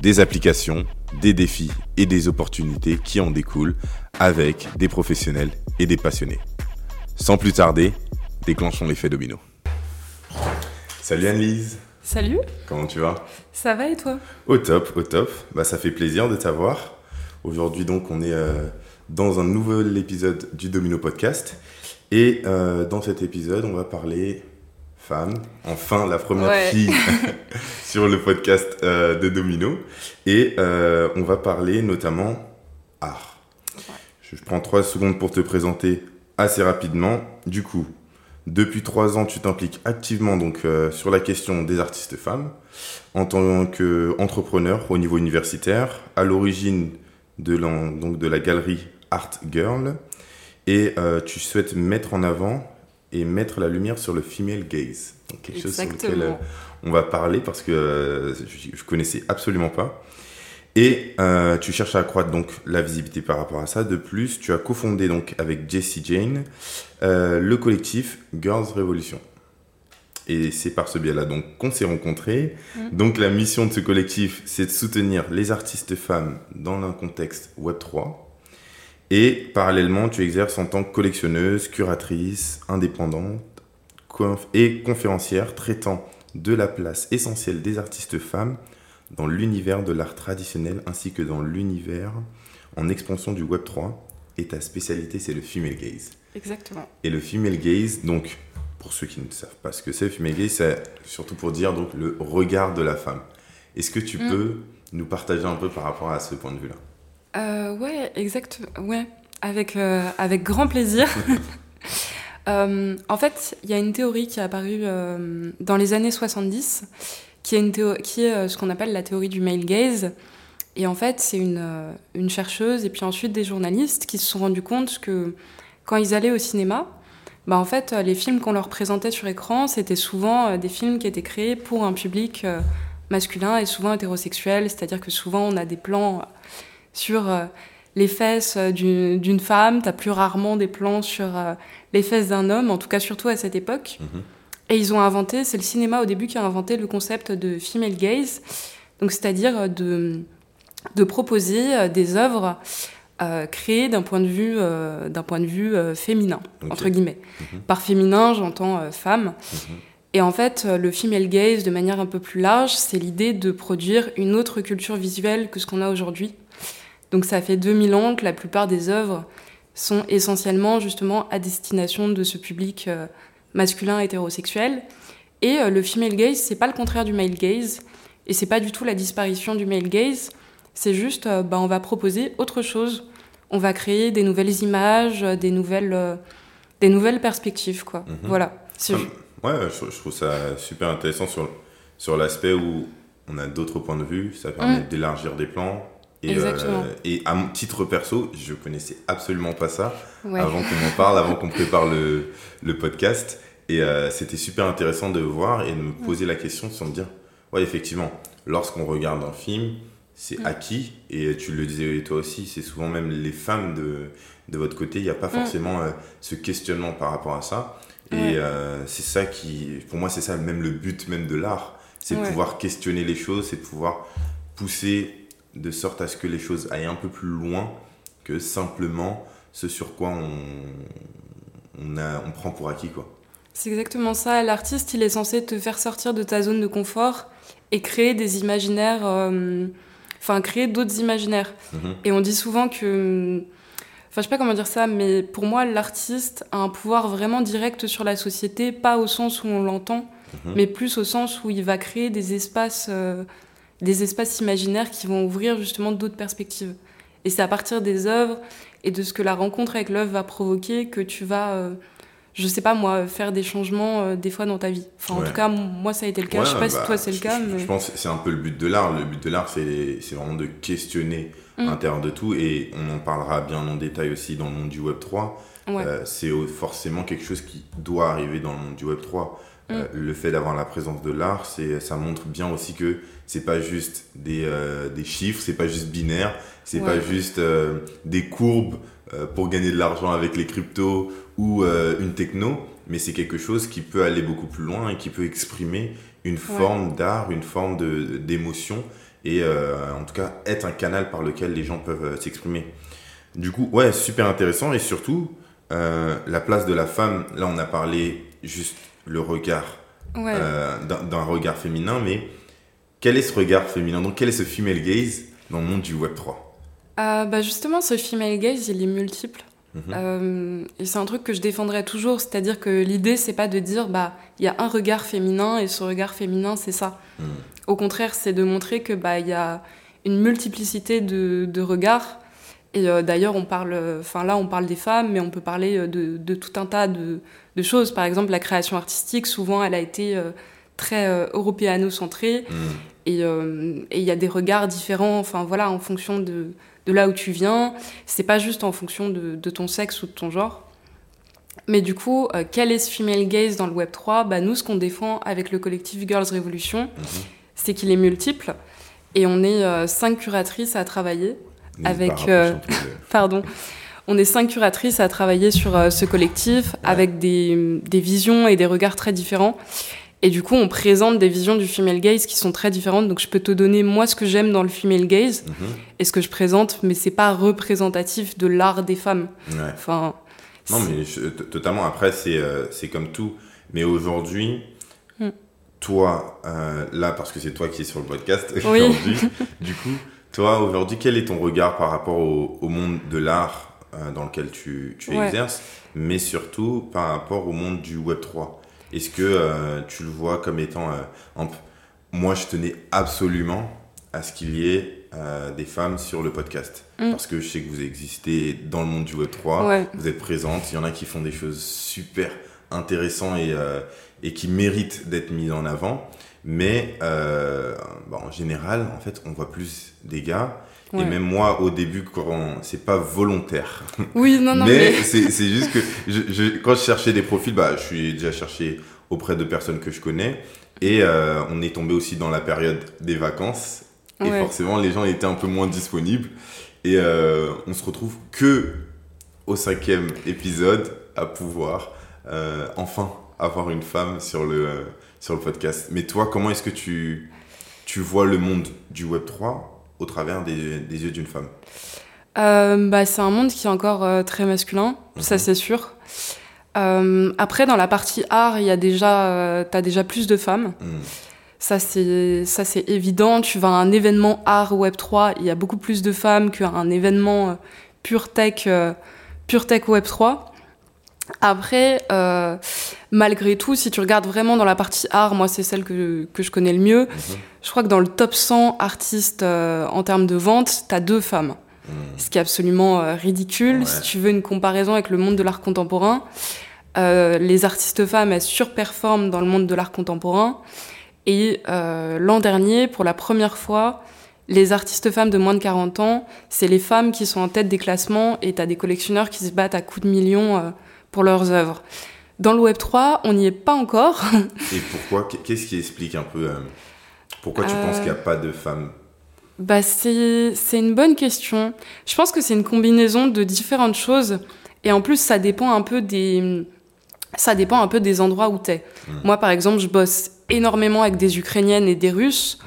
des applications, des défis et des opportunités qui en découlent avec des professionnels et des passionnés. Sans plus tarder, déclenchons l'effet domino. Salut Anne-Lise. Salut. Comment tu vas? Ça va et toi? Au top, au top. Bah, ça fait plaisir de t'avoir. Aujourd'hui donc on est euh, dans un nouvel épisode du Domino Podcast. Et euh, dans cet épisode on va parler femme, enfin la première fille sur le podcast euh, de Domino. Et euh, on va parler notamment art. Je, prends trois secondes pour te présenter assez rapidement. Du coup, depuis trois ans, tu t'impliques activement donc euh, sur la question des artistes femmes en tant qu'entrepreneur au niveau universitaire, à l'origine de, donc de la galerie Art Girl. Et tu souhaites mettre en avant et mettre la lumière sur le female gaze. quelque chose sur lequel euh, on va parler parce que euh, je, ne connaissais absolument pas. Et euh, tu cherches à accroître donc la visibilité par rapport à ça. De plus, tu as cofondé donc avec Jessie Jane le collectif Girls Revolution. Et c'est par ce biais-là donc qu'on s'est rencontrés. Mmh. Donc la mission de ce collectif, c'est de soutenir les artistes femmes dans un contexte Web 3 et parallèlement, tu exerces en tant que collectionneuse, curatrice, indépendante et conférencière traitant de la place essentielle des artistes femmes dans l'univers de l'art traditionnel ainsi que dans l'univers en expansion du Web 3. Et ta spécialité, c'est le female gaze. Exactement. Et le female gaze, donc, pour ceux qui ne savent pas ce que c'est, le female gaze, c'est surtout pour dire donc le regard de la femme. Est-ce que tu mm. peux nous partager un peu par rapport à ce point de vue-là? Euh, ouais, exact. Ouais, avec, euh, avec grand plaisir. Euh, en fait, il y a une théorie qui est apparue euh, dans les années 70, qui est, une qui est ce qu'on appelle la théorie du male gaze. Et en fait, c'est une, une chercheuse et puis ensuite des journalistes qui se sont rendus compte que quand ils allaient au cinéma, bah en fait, les films qu'on leur présentait sur écran, c'était souvent des films qui étaient créés pour un public masculin et souvent hétérosexuel, c'est-à-dire que souvent on a des plans sur euh, les fesses euh, d'une femme, tu as plus rarement des plans sur euh, les fesses d'un homme, en tout cas surtout à cette époque. Mhm. Et ils ont inventé, c'est le cinéma au début qui a inventé le concept de female gaze, donc c'est-à-dire de, de proposer des œuvres créées d'un point de vue, d'un point de vue féminin, entre guillemets. Mhm. Par féminin, j'entends femme. Mhm. Et en fait, le female gaze, de manière un peu plus large, c'est l'idée de produire une autre culture visuelle que ce qu'on a aujourd'hui. Donc ça fait 2000 ans que la plupart des œuvres sont essentiellement justement à destination de ce public euh, masculin hétérosexuel. Et euh, le female gaze, c'est pas le contraire du male gaze, et c'est pas du tout la disparition du male gaze. C'est juste, euh, bah, on va proposer autre chose. On va créer des nouvelles images, des nouvelles, des nouvelles perspectives, quoi. Mhm. Voilà. ouais, je, trouve ça super intéressant sur, sur l'aspect où on a d'autres points de vue. Ça permet mm. d'élargir des plans, et, euh, et, à mon titre perso, je connaissais absolument pas ça avant qu'on en parle, avant qu'on prépare le, le, podcast. Et euh, c'était super intéressant de voir et de me poser la question sans me dire, ouais, effectivement, lorsqu'on regarde un film, c'est acquis. Et tu le disais toi aussi, c'est souvent même les femmes de, de votre côté, il n'y a pas forcément euh, ce questionnement par rapport à ça. Et c'est ça qui, pour moi, c'est ça même le but même de l'art. C'est de pouvoir questionner les choses, c'est de pouvoir pousser de sorte à ce que les choses aillent un peu plus loin que simplement ce sur quoi on, on, a, on prend pour acquis. quoi. C'est exactement ça. L'artiste, il est censé te faire sortir de ta zone de confort et créer des imaginaires, euh, enfin créer d'autres imaginaires. Mhm. Et on dit souvent que, enfin je sais pas comment dire ça, mais pour moi l'artiste a un pouvoir vraiment direct sur la société, pas au sens où on l'entend, mhm. mais plus au sens où il va créer des espaces euh, des espaces imaginaires qui vont ouvrir justement d'autres perspectives. Et c'est à partir des œuvres et de ce que la rencontre avec l'œuvre va provoquer que tu vas, euh, je sais pas moi, faire des changements euh, des fois dans ta vie. Enfin, en tout cas, moi, ça a été le cas. Je sais pas bah, si toi, c'est le cas. Je, pense que c'est un peu le but de l'art. Le but de l'art, c'est vraiment de questionner mmh. l'intérieur de tout. Et on en parlera bien en détail aussi dans le monde du Web3. Euh, c'est forcément quelque chose qui doit arriver dans le monde du Web3. Euh, mm. Le fait d'avoir la présence de l'art, c'est, ça montre bien aussi que c'est pas juste des, euh, des chiffres, c'est pas juste binaire, c'est pas juste euh, des courbes euh, pour gagner de l'argent avec les cryptos ou euh, une techno, mais c'est quelque chose qui peut aller beaucoup plus loin et qui peut exprimer une forme d'art, une forme de, d'émotion et en tout cas être un canal par lequel les gens peuvent s'exprimer. Du coup, ouais, super intéressant et surtout la place de la femme. Là, on a parlé juste le regard Ouais. euh, d'un regard féminin, mais quel est ce regard féminin? Donc, quel est ce female gaze dans le monde du Web 3 Euh, bah justement, ce female gaze, il est multiple. Mhm. Euh, et c'est un truc que je défendrai toujours, c'est-à-dire que l'idée, c'est pas de dire, bah, il y a un regard féminin et ce regard féminin, c'est ça. Mhm. Au contraire, c'est de montrer que bah, il y a une multiplicité de, de regards. Et euh, d'ailleurs, on parle, enfin là, on parle des femmes, mais on peut parler euh, de, de tout un tas de, de choses. Par exemple, la création artistique, souvent, elle a été euh, très européano-centrée. Mhm. Et il y a des regards différents, enfin voilà, en fonction de, de là où tu viens. C'est pas juste en fonction de, de ton sexe ou de ton genre. Mais du coup, euh, quel est ce female gaze dans le Web 3 bah, Nous, ce qu'on défend avec le collectif Girls Revolution, Mhm. c'est qu'il est multiple. Et on est euh, cinq curatrices à travailler. Avec, euh, le- Pardon. On est cinq curatrices à travailler sur euh, ce collectif avec des, des visions et des regards très différents. Et du coup, on présente des visions du female gaze qui sont très différentes. Donc, je peux te donner moi ce que j'aime dans le female gaze Mhm. et ce que je présente, mais c'est pas représentatif de l'art des femmes. Ouais. Enfin, Non, mais je- totalement. Après, c'est euh, comme tout. Mais aujourd'hui, Mm. toi, euh, là, parce que c'est toi qui es sur le podcast Oui. aujourd'hui, du coup, toi, aujourd'hui, quel est ton regard par rapport au, au monde de l'art euh, dans lequel tu, tu Ouais. exerces, mais surtout par rapport au monde du Web 3 Est-ce que euh, tu le vois comme étant... euh, un p- moi, je tenais absolument à ce qu'il y ait euh, des femmes sur le podcast. Mm. Parce que je sais que vous existez dans le monde du Web 3 ouais. vous êtes présente. Il y en a qui font des choses super intéressantes et, euh, et qui méritent d'être mises en avant. Mais euh, bah, en général, en fait, on voit plus des gars. Ouais. Et même moi, au début, quand c'est pas volontaire. Oui, non, non, mais mais. c'est juste que je, je- quand je cherchais des profils, bah, je suis déjà cherché auprès de personnes que je connais. Et euh, on est tombé aussi dans la période des vacances. Et Ouais. forcément, les gens étaient un peu moins disponibles. Et euh, on se retrouve que au cinquième épisode à pouvoir euh, enfin avoir une femme sur le, sur le podcast. Mais toi, comment est-ce que tu, tu vois le monde du Web 3 au travers des, des yeux d'une femme? Euh, bah, c'est un monde qui est encore euh, très masculin, ça Mhm. c'est sûr. Euh, après, dans la partie art, il y a déjà, t'as déjà plus de femmes. Hmm. Ça c'est, ça c'est évident. Tu vas à un événement art Web 3, il y a beaucoup plus de femmes qu'à un événement pure tech, pure tech Web 3. Après, euh, malgré tout, si tu regardes vraiment dans la partie art, moi c'est celle que, que je connais le mieux. Mhm. Je crois que dans le top 100 artistes euh, en termes de vente, t'as deux femmes. Hmm. Ce qui est absolument euh, ridicule. Ouais. Si tu veux une comparaison avec le monde de l'art contemporain, euh, les artistes femmes, elles surperforment dans le monde de l'art contemporain. Et euh, l'an dernier, pour la première fois, les artistes femmes de moins de 40 ans, c'est les femmes qui sont en tête des classements et t'as des collectionneurs qui se battent à coups de millions euh, pour leurs œuvres. Dans le Web 3, on n'y est pas encore. Et pourquoi Qu'est-ce qui explique un peu euh, Pourquoi tu Euh, penses qu'il n'y a pas de femmes? Bah c'est une bonne question. Je pense que c'est une combinaison de différentes choses et en plus ça dépend un peu des ça dépend un peu des endroits où t'es. Mm. Moi par exemple, je bosse énormément avec des Ukrainiennes et des Russes.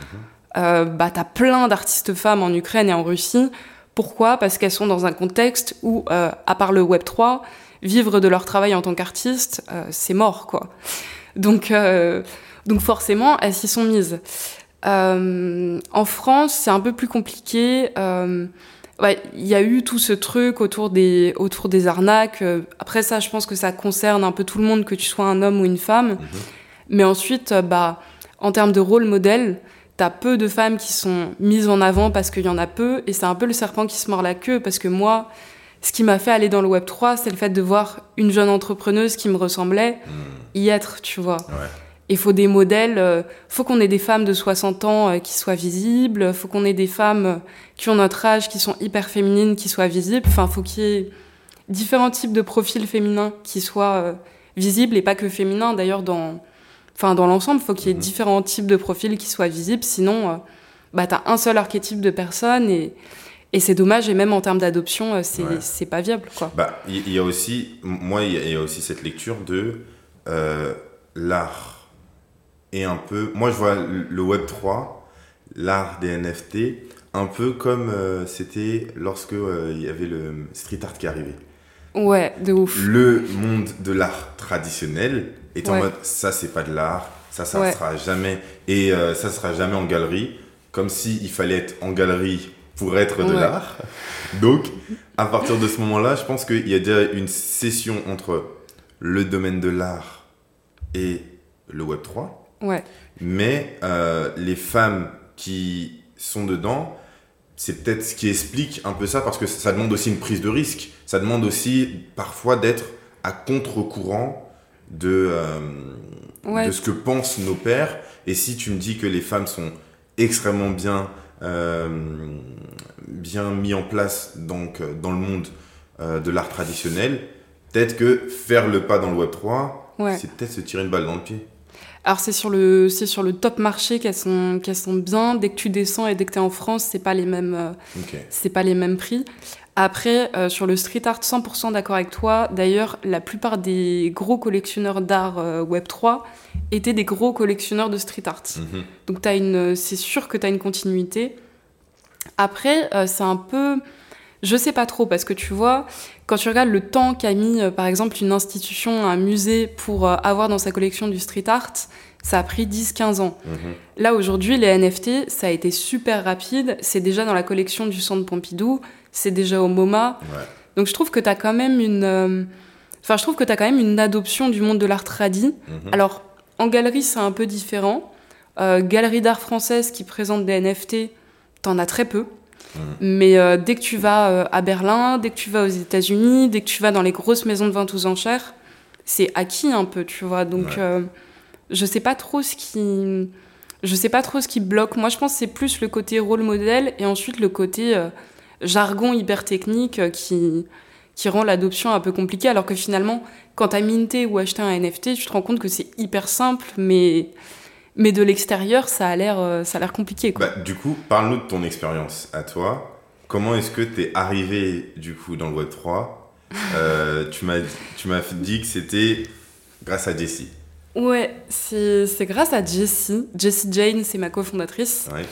Euh, bah t'as plein d'artistes femmes en Ukraine et en Russie. Pourquoi? Parce qu'elles sont dans un contexte où, euh, à part le Web 3, vivre de leur travail en tant qu'artiste, euh, c'est mort quoi. Donc euh, donc forcément elles s'y sont mises. Euh, en France, c'est un peu plus compliqué. Ouais, il y a eu tout ce truc autour des, autour des arnaques. Après ça, je pense que ça concerne un peu tout le monde, que tu sois un homme ou une femme. Mhm. Mais ensuite, bah, en termes de rôle modèle, t'as peu de femmes qui sont mises en avant parce qu'il y en a peu, et c'est un peu le serpent qui se mord la queue, parce que moi, ce qui m'a fait aller dans le Web 3, c'est le fait de voir une jeune entrepreneuse qui me ressemblait Hmm. y être, tu vois. Ouais. Il faut des modèles, euh, faut qu'on ait des femmes de 60 ans euh, qui soient visibles, faut qu'on ait des femmes euh, qui ont notre âge, qui sont hyper féminines, qui soient visibles. Enfin, faut qu'il y ait différents types de profils féminins qui soient euh, visibles et pas que féminins. D'ailleurs, dans, enfin, dans l'ensemble, faut qu'il y ait Mhm. différents types de profils qui soient visibles. Sinon, bah, t'as un seul archétype de personne et, et c'est dommage. Et même en termes d'adoption, euh, c'est Ouais. pas viable, quoi. Bah, il y, a aussi, moi, il y, a- il y a aussi cette lecture de euh, l'art et un peu. Moi, je vois le Web 3, l'art des NFT, un peu comme euh, c'était lorsque euh, il y avait le street art qui arrivait. Ouais, de ouf. Le monde de l'art traditionnel est en mode ça, c'est pas de l'art, ça, ça Ouais. sera jamais et ça sera jamais en galerie, comme si il fallait être en galerie pour être de Ouais. l'art. Donc, à partir de ce moment-là, je pense qu'il y a déjà une session entre le domaine de l'art et le Web 3. Ouais, Mais euh, les femmes qui sont dedans, c'est peut-être ce qui explique un peu ça, parce que ça demande aussi une prise de risque. Ça demande aussi parfois d'être à contre-courant de, euh, ouais. de ce que pensent nos pères. Et si tu me dis que les femmes sont extrêmement bien, bien mis en place donc, euh, dans le monde euh, de l'art traditionnel, peut-être que faire le pas dans le Web 3, Ouais. c'est peut-être se tirer une balle dans le pied. Alors c'est sur le c'est sur le top marché qu'elles sont qu'elles sont bien. Dès que tu descends et dès que tu es en France, c'est pas les mêmes euh, c'est pas les mêmes prix. Après euh, sur le street art, 100% d'accord avec toi. D'ailleurs, la plupart des gros collectionneurs d'art euh, Web 3 étaient des gros collectionneurs de street art. Mhm. Donc une c'est sûr que tu as une continuité. Après, euh, c'est un peu je sais pas trop parce que tu vois, quand tu regardes le temps qu'a mis, euh, par exemple, une institution, un musée pour euh, avoir dans sa collection du street art, ça a pris 10-15 ans. Mhm. Là, aujourd'hui, les NFT, ça a été super rapide. C'est déjà dans la collection du Centre Pompidou, c'est déjà au MoMA. Ouais. Donc, je trouve que tu as quand même une. euh, Enfin, je trouve que tu as quand même une adoption du monde de l'art tradi. Mhm. Alors, en galerie, c'est un peu différent. Euh, galerie d'art française qui présente des NFT, t'en as très peu. Mhm. Mais euh, dès que tu vas euh, à Berlin, dès que tu vas aux États-Unis, dès que tu vas dans les grosses maisons de vente aux enchères, c'est acquis un peu, tu vois. Donc, Ouais. je sais pas trop ce qui. Je sais pas trop ce qui bloque. Moi, je pense que c'est plus le côté rôle modèle et ensuite le côté jargon hyper technique euh, qui, qui rend l'adoption un peu compliquée. Alors que finalement, quand t'as minté ou acheté un NFT, tu te rends compte que c'est hyper simple, mais, mais de l'extérieur, ça a l'air euh, ça a l'air compliqué. Quoi. Bah, du coup, parle-nous de ton expérience à toi. Comment est-ce que tu es arrivé du coup dans le Web 3 Euh, Tu m'as tu m'as dit que c'était grâce à Jessie. Ouais, c'est c'est grâce à Jessie. Jessie Jane, c'est ma cofondatrice. Ouais.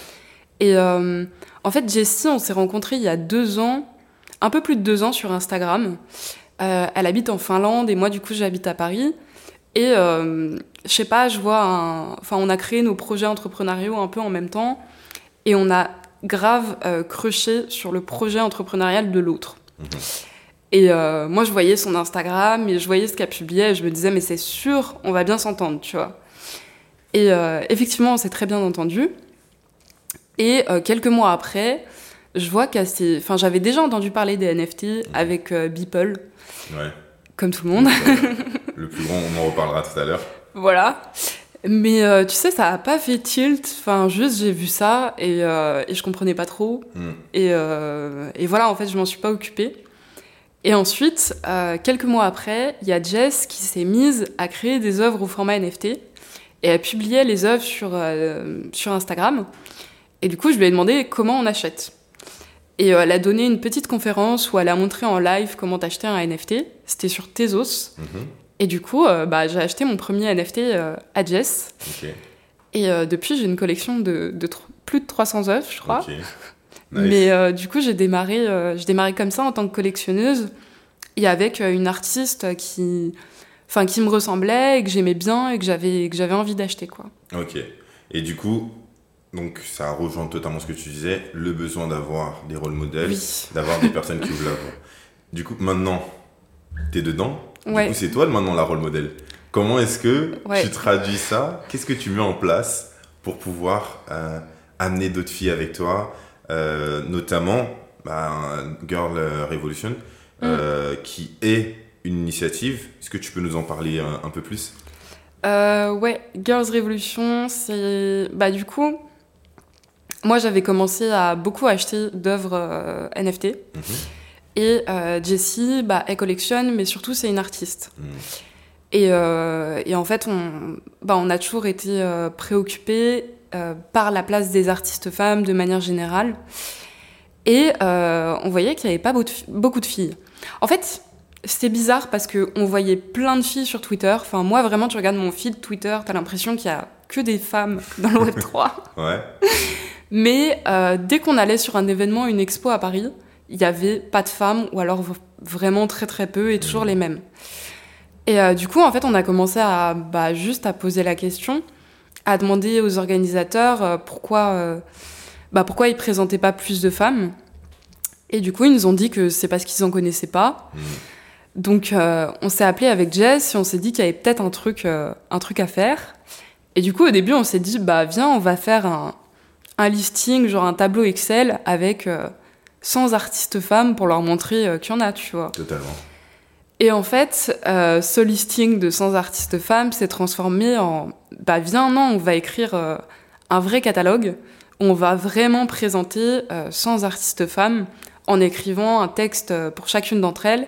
Et euh, en fait, Jessie, on s'est rencontrés il y a deux ans, un peu plus de deux ans sur Instagram. Euh, elle habite en Finlande et moi, du coup, j'habite à Paris. Et euh, je sais pas, je vois un. Enfin, on a créé nos projets entrepreneuriaux un peu en même temps. Et on a grave euh, crushé sur le projet entrepreneurial de l'autre. Mhm. Et euh, moi, je voyais son Instagram et je voyais ce qu'elle publiait et je me disais, mais c'est sûr, on va bien s'entendre, tu vois. Et euh, effectivement, on s'est très bien entendu. Et euh, quelques mois après, je vois qu'elle s'est. Enfin, j'avais déjà entendu parler des NFT avec euh, Beeple, Ouais. comme tout le monde. Le plus grand, on en reparlera tout à l'heure. voilà. Mais euh, tu sais, ça a pas fait tilt. Enfin, juste, j'ai vu ça et, euh, et je comprenais pas trop. Hmm. Et, euh, et voilà, en fait, je m'en suis pas occupée. Et ensuite, quelques mois après, il y a Jess qui s'est mise à créer des œuvres au format NFT. Et elle publiait les œuvres sur, sur Instagram. Et du coup, je lui ai demandé comment on achète. Et euh, elle a donné une petite conférence où elle a montré en live comment acheter un NFT. C'était sur Tezos. Mhm. Et du coup, euh, bah, j'ai acheté mon premier NFT euh, à Jess. Et euh, depuis, j'ai une collection de, plus de 300 œuvres, je crois. Nice. Mais du coup, j'ai démarré, démarré comme ça en tant que collectionneuse et avec une artiste qui, enfin, qui me ressemblait et que j'aimais bien et que j'avais, que j'avais envie d'acheter, quoi. Ok. Et du coup, donc ça rejoint totalement ce que tu disais, le besoin d'avoir des rôles modèles, Oui. d'avoir des personnes qui ouvrent la voie. Du coup, maintenant, t'es dedans. Du Ouais. coup, c'est toi maintenant la rôle modèle. Comment est-ce que Ouais. tu traduis ça? Qu'est-ce que tu mets en place pour pouvoir euh, amener d'autres filles avec toi, euh, notamment bah, Girl Revolution euh, qui est une initiative. Est-ce que tu peux nous en parler un, un peu plus? Ouais, Girls Revolution, c'est. Bah, du coup, moi j'avais commencé à beaucoup acheter d'œuvres euh, NFT. Mhm. Et euh, Jessie, bah, elle collectionne, mais surtout c'est une artiste. Mhm. Et, euh, et en fait, on, bah, on a toujours été préoccupés par la place des artistes femmes de manière générale. Et euh, on voyait qu'il n'y avait pas beaucoup de filles. En fait, c'était bizarre parce qu'on voyait plein de filles sur Twitter. Enfin, moi, vraiment, tu regardes mon feed Twitter, t'as l'impression qu'il y a que des femmes dans le Web3. Ouais. Mais euh, dès qu'on allait sur un événement, une expo à Paris, il n'y avait pas de femmes, ou alors vraiment très très peu, et toujours les mêmes. Et euh, du coup, en fait, on a commencé à bah, juste à poser la question, à demander aux organisateurs euh, pourquoi, bah, pourquoi ils présentaient pas plus de femmes. Et du coup, ils nous ont dit que c'est parce qu'ils en connaissaient pas. Mhm. Donc, on s'est appelé avec Jess et on s'est dit qu'il y avait peut-être un truc, un truc à faire. Et du coup, au début, on s'est dit, bah viens, on va faire un, un listing, genre un tableau Excel avec euh, 100 artistes femmes pour leur montrer euh, qu'il y en a, tu vois. Totalement. Et en fait, euh, ce listing de 100 artistes femmes s'est transformé en, bah viens, non, on va écrire euh, un vrai catalogue. On va vraiment présenter euh, 100 artistes femmes en écrivant un texte euh, pour chacune d'entre elles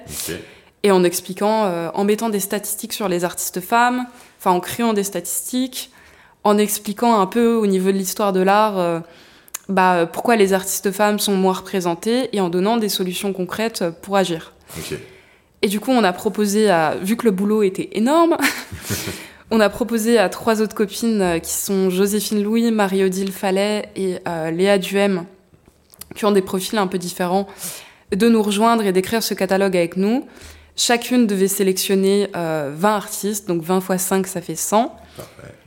et en expliquant, euh, en mettant des statistiques sur les artistes femmes, enfin en créant des statistiques, en expliquant un peu au niveau de l'histoire de l'art euh, bah, euh, pourquoi les artistes femmes sont moins représentées et en donnant des solutions concrètes pour agir. Et du coup, on a proposé à, vu que le boulot était énorme, on a proposé à trois autres copines euh, qui sont Joséphine Louis, Marie-Odile Fallet et euh, Léa Duhem, qui ont des profils un peu différents, de nous rejoindre et d'écrire ce catalogue avec nous. Chacune devait sélectionner euh, 20 artistes, donc 20 x 5, ça fait 100. Parfait.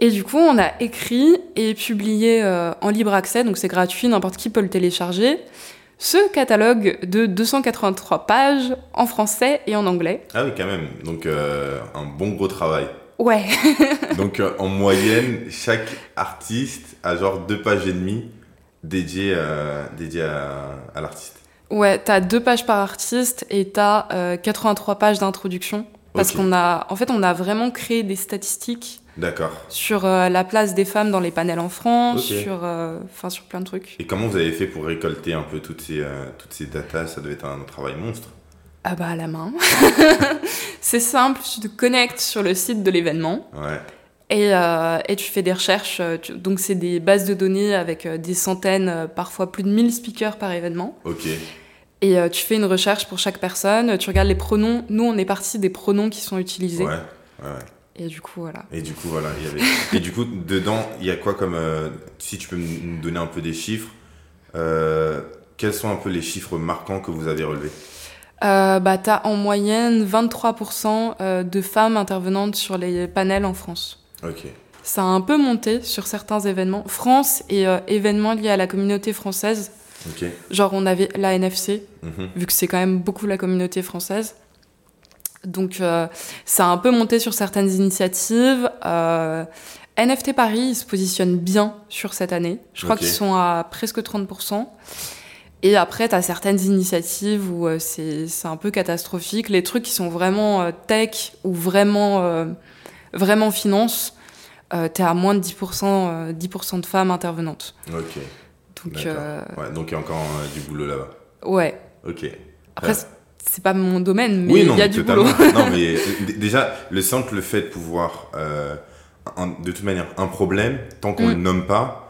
Et du coup, on a écrit et publié euh, en libre accès, donc c'est gratuit, n'importe qui peut le télécharger, ce catalogue de 283 pages en français et en anglais. Ah oui, quand même. Donc, euh, un bon gros travail. Ouais, Donc, euh, en moyenne, chaque artiste a genre deux pages et demie dédiées, dédiées à, à l'artiste. ouais, t'as deux pages par artiste et t'as euh, 83 pages d'introduction. Parce Ok. qu'on a, en fait, on a vraiment créé des statistiques D'accord. sur euh, la place des femmes dans les panels en France, sur, euh, sur plein de trucs. Et comment vous avez fait pour récolter un peu toutes ces, euh, toutes ces datas? Ça devait être un travail monstre. Ah bah à la main. c'est simple, tu te connectes sur le site de l'événement. Ouais. Et, et tu fais des recherches. tu- donc, c'est des bases de données avec des centaines, parfois plus de 1000 speakers par événement. Ok. Et tu fais une recherche pour chaque personne. Tu regardes les pronoms. Nous, on est parti des pronoms qui sont utilisés. Ouais. Ouais, ouais. Et du coup, voilà. Et du coup, voilà, il y avait. Et du coup, dedans, il y a quoi comme. euh, si tu peux nous donner un peu des chiffres, euh, quels sont un peu les chiffres marquants que vous avez relevés? Euh, bah, t'as en moyenne 23% euh, de femmes intervenantes sur les panels en France. Ok. Ça a un peu monté sur certains événements. France et événements liés à la communauté française. Ok. Genre, on avait la NFC, Mhm. vu que c'est quand même beaucoup la communauté française. Donc euh, ça a un peu monté sur certaines initiatives. Euh, NFT Paris, ils se positionnent bien sur cette année. Je crois qu'ils sont à presque 30%. Et après, tu as certaines initiatives où euh, c'est un peu catastrophique. Les trucs qui sont vraiment tech ou vraiment, vraiment finance, tu es à moins de 10%, euh, 10 de femmes intervenantes. Ok. Donc, Ouais, donc il y a encore du boulot là-bas. ouais. Ok. Après, c'est- pas mon domaine, mais oui, il non, y a du totalement. boulot. non, mais euh, déjà, le simple fait de pouvoir. euh, un- de toute manière, un problème, tant qu'on Mm. le nomme pas,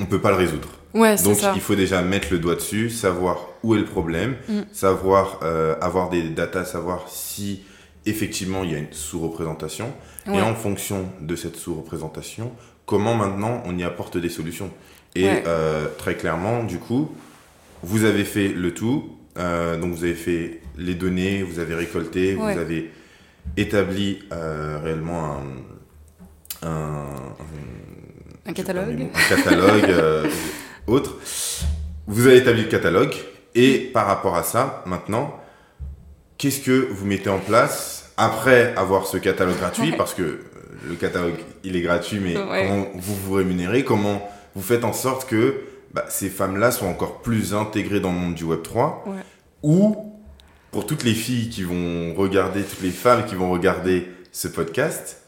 on peut pas le résoudre. Ouais, Donc ça. il faut déjà mettre le doigt dessus, savoir où est le problème, Mm. savoir euh, avoir des datas, savoir si effectivement il y a une sous-représentation, Ouais. et en fonction de cette sous-représentation, comment maintenant on y apporte des solutions. Et Ouais. euh, très clairement, du coup, vous avez fait le tout, euh, donc vous avez fait les données, vous avez récolté, Ouais. vous avez établi euh, réellement un, un, Un catalogue. un catalogue euh, autre. Vous avez établi le catalogue et par rapport à ça, maintenant, qu'est-ce que vous mettez en place après avoir ce catalogue gratuit? Ouais. Parce que le catalogue, il est gratuit, mais Ouais. comment vous vous rémunérez? Comment vous faites en sorte que bah, ces femmes-là soient encore plus intégrées dans le monde du Web3 Ouais. Ou pour toutes les filles qui vont regarder, toutes les femmes qui vont regarder ce podcast,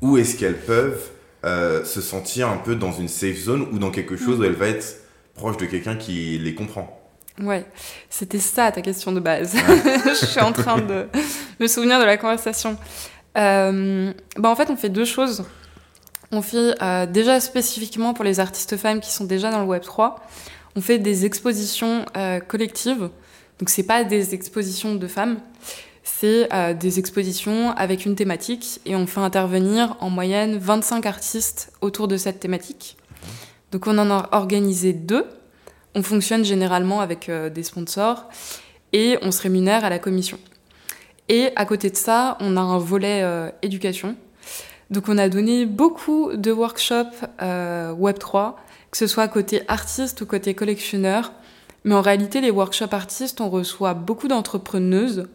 où est-ce qu'elles peuvent euh, se sentir un peu dans une safe zone ou dans quelque chose où elle va être proche de quelqu'un qui les comprend? Ouais, c'était ça ta question de base. je suis en train de me souvenir de la conversation. Euh, bah en fait, on fait deux choses. On fait euh, déjà spécifiquement pour les artistes femmes qui sont déjà dans le Web 3, on fait des expositions euh, collectives. Donc c'est pas des expositions de femmes, c'est euh, des expositions avec une thématique et on fait intervenir en moyenne 25 artistes autour de cette thématique. Donc on en a organisé deux. On fonctionne généralement avec des sponsors et on se rémunère à la commission. Et à côté de ça, on a un volet éducation. Donc on a donné beaucoup de workshops euh, Web3, que ce soit côté artiste ou côté collectionneur. Mais en réalité, les workshops artistes, on reçoit beaucoup d'entrepreneuses.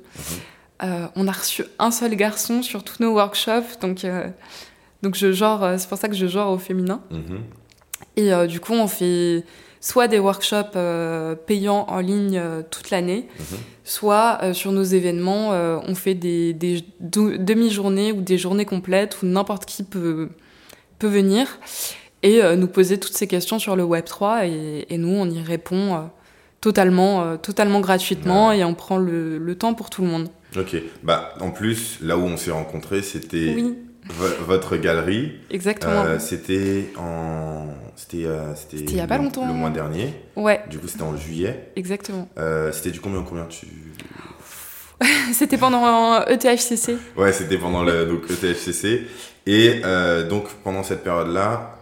Euh, on a reçu un seul garçon sur tous nos workshops, donc, euh, donc je genre, c'est pour ça que je genre au féminin. Mhm. Et du coup, on fait soit des workshops euh, payants en ligne euh, toute l'année, Mhm. soit euh, sur nos événements, on fait des, demi-journées ou des journées complètes où n'importe qui peut, peut venir et nous poser toutes ces questions sur le Web3 et, et nous, on y répond totalement, totalement gratuitement et on prend le, le temps pour tout le monde. Ok. Bah, en plus, là où on s'est rencontrés, c'était Oui, votre galerie. exactement. Euh, c'était en. C'était euh, c'était C'était il y a pas longtemps. Le mois dernier. Ouais, Du coup, c'était en juillet. exactement. Euh, c'était du combien combien tu. C'était pendant E ETHCC. Ouais, c'était pendant le donc, E ETHCC. Et donc, pendant cette période-là,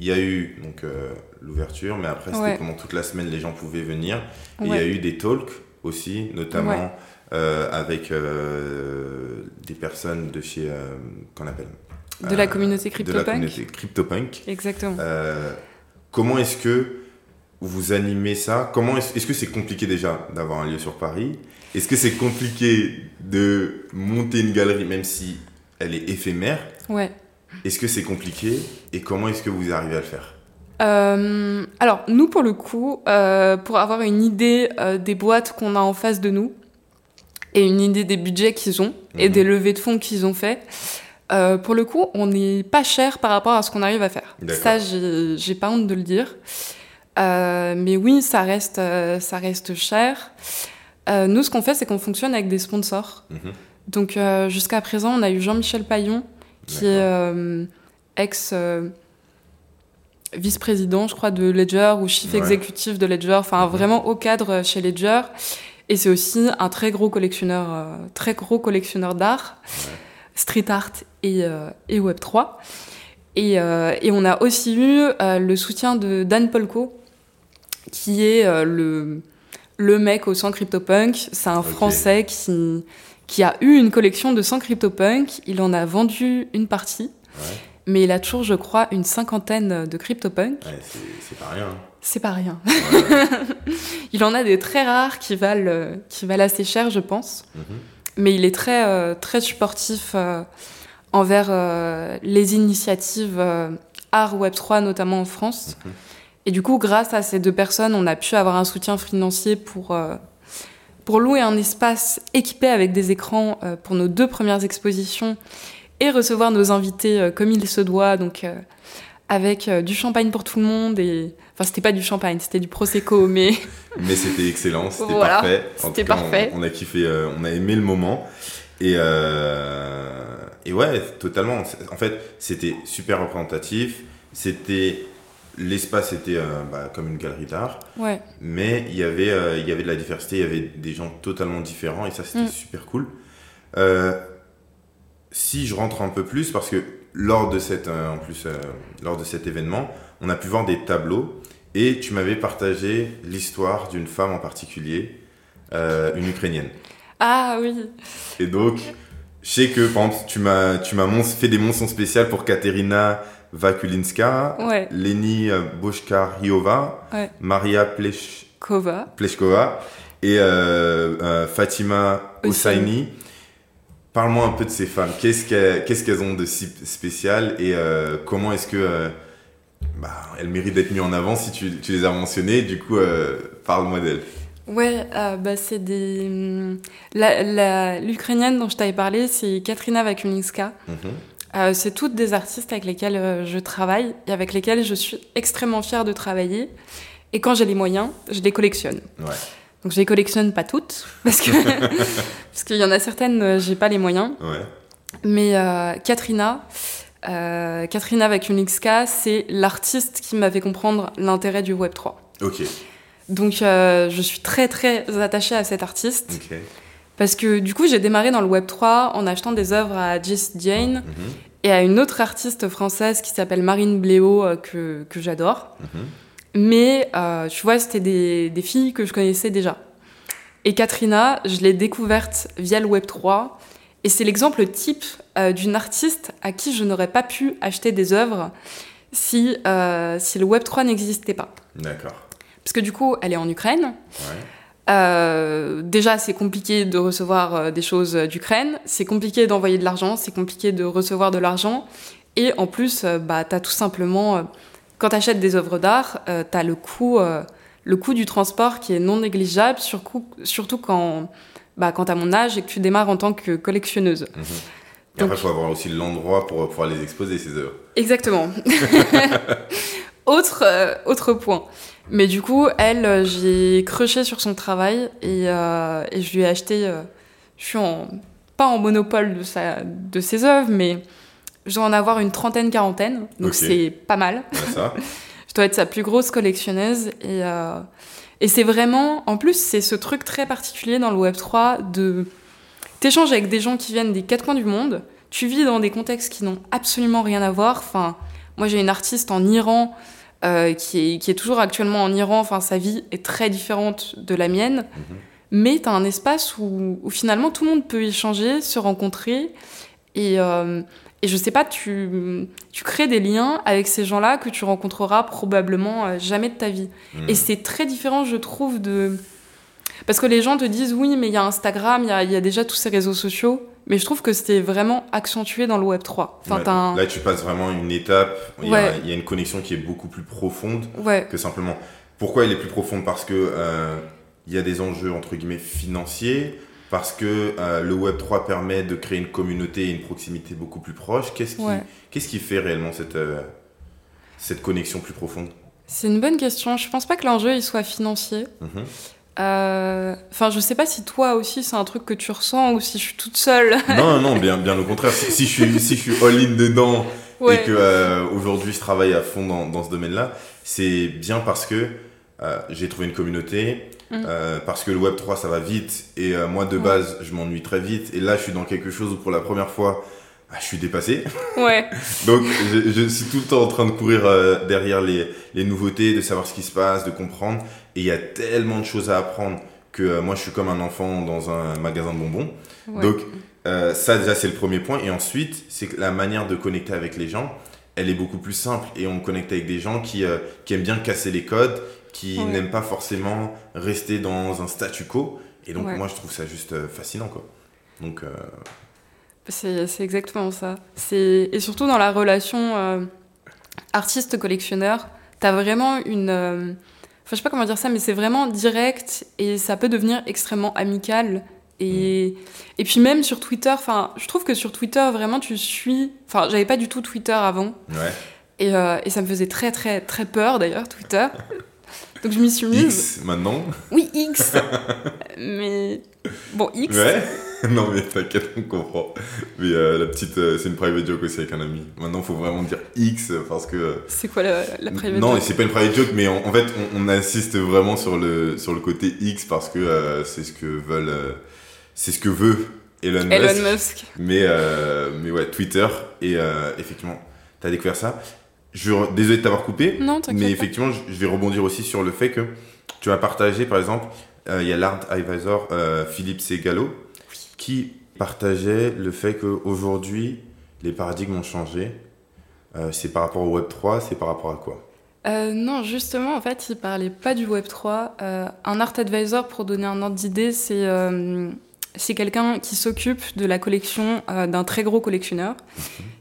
il y a eu donc l'ouverture, mais après, c'était Ouais. pendant toute la semaine, les gens pouvaient venir. Et il y a eu des talks aussi, notamment avec euh, des personnes de chez. euh, qu'on appelle De la Euh, communauté De la CryptoPunk. communauté CryptoPunk. Exactement. Euh, comment est-ce que vous animez ça? Comment est-ce, que c'est compliqué déjà d'avoir un lieu sur Paris? Est-ce que c'est compliqué de monter une galerie même si elle est éphémère? Ouais. Est-ce que c'est compliqué? Et comment est-ce que vous arrivez à le faire? Euh, alors, nous, pour le coup, euh, pour avoir une idée euh, des boîtes qu'on a en face de nous et une idée des budgets qu'ils ont et Mhm. des levées de fonds qu'ils ont fait, euh, pour le coup, on n'est pas cher par rapport à ce qu'on arrive à faire. Ça, j'ai pas honte de le dire. Euh, mais oui, ça reste, euh, ça reste cher. Euh, nous, ce qu'on fait, c'est qu'on fonctionne avec des sponsors. Mhm. Donc, jusqu'à présent, on a eu Jean-Michel Paillon, qui est ex vice-président, je crois, de Ledger ou chief Ouais. exécutif de Ledger, enfin Mhm. vraiment au cadre chez Ledger. Et c'est aussi un très gros collectionneur, euh, très gros collectionneur d'art, street art et, euh, et Web 3. Et, euh, et on a aussi eu le soutien de Dan Polko, qui est le, le mec au 100 CryptoPunk. C'est un. Français qui, qui a eu une collection de 100 CryptoPunk. Il en a vendu une partie. Ouais. Mais il a toujours, je crois, une cinquantaine de CryptoPunk. Ouais, c'est, c'est pas rien. C'est pas rien. Il en a des très rares qui valent, qui valent assez cher, je pense. Mhm. Mais il est très, euh, très supportif euh, envers euh, les initiatives euh, art Web3, notamment en France. Mhm. Et du coup, grâce à ces deux personnes, on a pu avoir un soutien financier pour, pour louer un espace équipé avec des écrans pour nos deux premières expositions et recevoir nos invités comme il se doit, donc avec euh, du champagne pour tout le monde. Et... Enfin, c'était pas du champagne, c'était du Prosecco, mais Mais c'était excellent, c'était Voilà, parfait. C'était on- parfait. On, a kiffé, euh, on a aimé le moment. Et, euh, et ouais, totalement. En fait, c'était super représentatif. C'était l'espace était euh, bah, comme une galerie d'art, ouais, mais il y avait il y avait de la diversité, il y avait des gens totalement différents et ça c'était Mm. super cool. Euh, si je rentre un peu plus, parce que lors de cette euh, en plus euh, lors de cet événement, on a pu voir des tableaux et tu m'avais partagé l'histoire d'une femme en particulier, euh, une ukrainienne. Ah oui, Et donc, je sais que, par exemple, tu m'as, tu m'as fait des mentions spéciales pour Katerina Vakulinska, ouais, Leni Boshkariova, Ouais. Maria Plech- Kova. Pleshkova et euh, euh, Fatima Hosseini. Parle-moi un peu de ces femmes. Qu'est-ce qu'elles, ont de si spécial et euh, comment est-ce que euh, bah, elles méritent d'être mises en avant si tu, tu les as mentionnées? Du coup, euh, parle-moi d'elles. Ouais, bah, c'est des. la- la- L'Ukrainienne dont je t'avais parlé, c'est Katrina Vakulinska. Mhm. C'est toutes des artistes avec lesquelles je travaille et avec lesquelles je suis extrêmement fière de travailler. Et quand j'ai les moyens, je les collectionne. Ouais. Donc je les collectionne pas toutes, parce que parce qu'il y en a certaines, euh, j'ai pas les moyens. Ouais. Mais euh, Katrina, euh, Katrina Vakulinska, c'est l'artiste qui m'a fait comprendre l'intérêt du Web 3. Ok. Donc euh, je suis très très attachée à cet artiste. Parce que du coup, j'ai démarré dans le Web 3 en achetant des œuvres à Jessie Jane Mhm. et à une autre artiste française qui s'appelle Marine Bléau, euh, que, que j'adore. Mhm. Mais euh, tu vois, c'était des, des filles que je connaissais déjà. Et Katrina, je l'ai découverte via le Web 3. Et c'est l'exemple type euh, d'une artiste à qui je n'aurais pas pu acheter des œuvres si, euh, si le Web 3 n'existait pas. D'accord. Parce que du coup, elle est en Ukraine. Ouais. Déjà, c'est compliqué de recevoir des choses d'Ukraine, c'est compliqué d'envoyer de l'argent, c'est compliqué de recevoir de l'argent. Et en plus, bah, tu as tout simplement, quand tu achètes des œuvres d'art, tu as le coût, euh, le coût du transport qui est non négligeable, surtout, surtout quand, bah, quand tu as mon âge et que tu démarres en tant que collectionneuse. Mhm. Et Donc- après, il faut avoir aussi l'endroit pour pouvoir les exposer, ces œuvres. Exactement. autre, euh, autre point. Mais du coup, elle, euh, j'ai crushé sur son travail et, euh, et je lui ai acheté. euh, je suis en, pas en monopole de, sa, de ses œuvres, mais je dois en avoir une trentaine, quarantaine. Donc c'est pas mal. Ça. Je dois être sa plus grosse collectionneuse. Et, euh, et c'est vraiment, en plus, c'est ce truc très particulier dans le Web3 de. T'échanges avec des gens qui viennent des quatre coins du monde, tu vis dans des contextes qui n'ont absolument rien à voir. Enfin, moi j'ai une artiste en Iran euh, qui, est, qui est toujours actuellement en Iran, enfin sa vie est très différente de la mienne. Mhm. Mais tu as un espace où, où finalement tout le monde peut échanger, se rencontrer. Et, euh, et je sais pas, tu, tu crées des liens avec ces gens-là que tu rencontreras probablement euh, jamais de ta vie. Mhm. Et c'est très différent, je trouve, de. Parce que les gens te disent oui, mais il y a Instagram, il y a, il y a déjà tous ces réseaux sociaux. Mais je trouve que c'était vraiment accentué dans le Web3. Enfin, Ouais. t'as un- Là, tu passes vraiment une étape. Il y, a, Ouais. il y a une connexion qui est beaucoup plus profonde Ouais, que simplement. Pourquoi elle est plus profonde? Parce que euh, il y a des enjeux entre guillemets financiers. Parce que euh, le Web 3 permet de créer une communauté et une proximité beaucoup plus proche. Qu'est-ce qui, Ouais. qu'est-ce qui fait réellement cette, euh, cette connexion plus profonde? C'est une bonne question. Je pense pas que l'enjeu il soit financier. Euh, Enfin, je sais pas si toi aussi c'est un truc que tu ressens ou si je suis toute seule. Non, non, bien, bien au contraire. Si, si je suis, si je suis all-in dedans Ouais. et que aujourd'hui je travaille à fond dans, dans ce domaine-là, c'est bien parce que j'ai trouvé une communauté, Mm. euh, parce que le Web 3 ça va vite et euh, moi de Ouais. base je m'ennuie très vite et là je suis dans quelque chose où pour la première fois ah, je suis dépassé. Ouais. Donc je, je suis tout le temps en train de courir euh, derrière les, les nouveautés, de savoir ce qui se passe, de comprendre et il y a tellement de choses à apprendre que moi je suis comme un enfant dans un magasin de bonbons. ouais. Donc, ça, déjà, c'est le premier point. Et ensuite, c'est que la manière de connecter avec les gens, elle est beaucoup plus simple. Et on connecte avec des gens qui, euh, qui aiment bien casser les codes, qui Ouais. n'aiment pas forcément rester dans un statu quo. Et donc, Ouais. moi, je trouve ça juste euh, fascinant, quoi. Donc, euh, C'est exactement ça. Et surtout dans la relation euh, artiste-collectionneur, t'as vraiment une. euh, Enfin, je sais pas comment dire ça, mais c'est vraiment direct et ça peut devenir extrêmement amical. Et, et puis même sur Twitter, enfin, je trouve que sur Twitter, vraiment, tu suis. Enfin, j'avais pas du tout Twitter avant. ouais. Et, euh, et ça me faisait très, très, très peur d'ailleurs, Twitter. Donc je m'y suis mise. X, maintenant. Oui, X Mais. Bon, X. Ouais. non, mais t'inquiète, on comprend. Mais euh, la petite, euh, c'est une private joke aussi avec un ami. Maintenant, faut vraiment dire X parce que. C'est quoi la, la private Non, et joke c'est pas une private joke, mais en, en fait, on, on insiste vraiment sur le, sur le côté X parce que euh, c'est ce que veulent, c'est ce que veut Elon, Musk. Elon Musk. Mais, euh, mais ouais, Twitter. Et effectivement, t'as découvert ça. Je, désolé de t'avoir coupé, Non, mais effectivement, je, vais rebondir aussi sur le fait que tu as partagé, par exemple, euh, il y a l'art advisor euh, Philippe Segalo qui partageait le fait qu'aujourd'hui, les paradigmes ont changé. Euh, c'est par rapport au Web3, c'est par rapport à quoi? Non, justement, en fait, il parlait pas du Web3. Euh, un art advisor, pour donner un ordre d'idée, c'est c'est quelqu'un qui s'occupe de la collection d'un très gros collectionneur.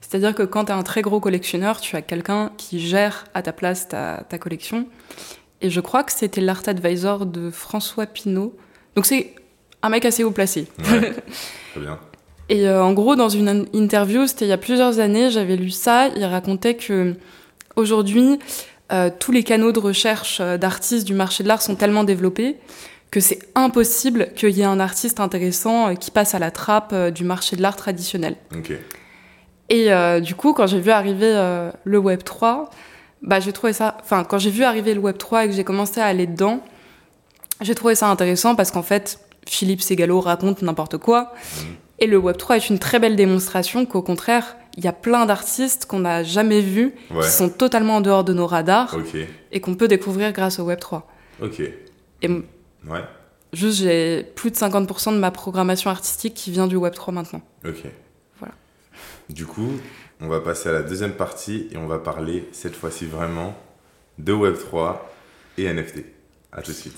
C'est-à-dire que quand tu as un très gros collectionneur, tu as quelqu'un qui gère à ta place ta, ta collection. et je crois que c'était l'art advisor de François Pinault. Donc c'est un mec assez haut placé. Ouais, très bien. Et euh, en gros, dans une in- interview, c'était il y a plusieurs années, j'avais lu ça. Il racontait que aujourd'hui, euh, tous les canaux de recherche euh, d'artistes du marché de l'art sont tellement développés que c'est impossible qu'il y ait un artiste intéressant qui passe à la trappe du marché de l'art traditionnel. Ok. Et euh, du coup, quand j'ai vu arriver euh, le Web 3, bah j'ai trouvé ça. Enfin, quand j'ai vu arriver le Web 3 et que j'ai commencé à aller dedans, j'ai trouvé ça intéressant parce qu'en fait, Philippe Segalo raconte n'importe quoi. Mhm. Et le Web 3 est une très belle démonstration qu'au contraire, il y a plein d'artistes qu'on n'a jamais vus, Ouais. qui sont totalement en dehors de nos radars et qu'on peut découvrir grâce au Web 3. Ok. Et Ouais. juste, j'ai plus de 50% de ma programmation artistique qui vient du Web 3 maintenant. Ok. Du coup, on va passer à la deuxième partie et on va parler cette fois-ci vraiment de Web3 et NFT. À tout de suite.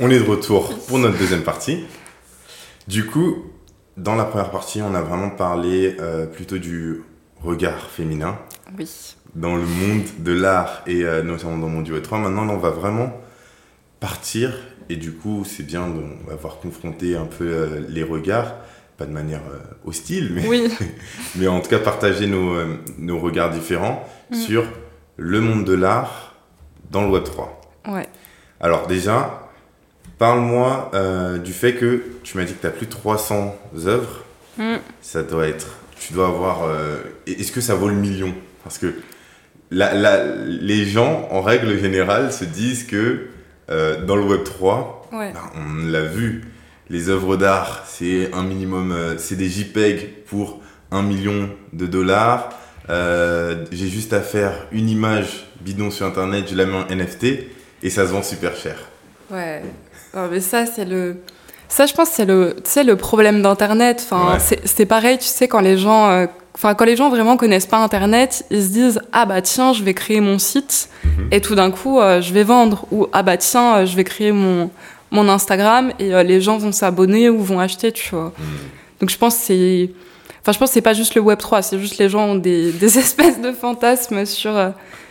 On est de retour pour notre deuxième partie. Du coup, dans la première partie, on a vraiment parlé euh, plutôt du regard féminin Oui. Dans le monde de l'art et euh, notamment dans le monde du Web3. Maintenant, là, on va vraiment partir et du coup, c'est bien d'avoir confronté un peu euh, les regards, pas de manière euh, hostile, mais, Oui. mais en tout cas partager nos, nos regards différents Mm. sur le monde de l'art dans le Web3. Ouais. Alors déjà, parle-moi du fait que tu m'as dit que tu as plus de 300 œuvres. Mm. Ça doit être... Tu dois avoir... Est-ce que ça vaut le million? Parce que la- la- les gens, en règle générale, se disent que euh, dans le Web 3, Ouais. ben, on l'a vu, les œuvres d'art, c'est un minimum... euh, c'est des JPEG pour un million de dollars. Euh, J'ai juste à faire une image bidon sur Internet, je la mets en NFT et ça se vend super cher. Ouais. Oh, mais ça, c'est le. Ça, je pense, c'est le, le problème d'Internet. Enfin, Ouais. c'est- pareil, tu sais, quand les gens, euh, enfin, quand les gens vraiment connaissent pas Internet, ils se disent, ah bah tiens, je vais créer mon site, Mhm. et tout d'un coup, euh, je vais vendre, ou ah bah tiens, euh, je vais créer mon, mon Instagram, et euh, les gens vont s'abonner ou vont acheter, tu vois. Hmm. Donc je pense que c'est, enfin, je pense c'est pas juste le Web 3, c'est juste les gens ont des, des espèces de fantasmes sur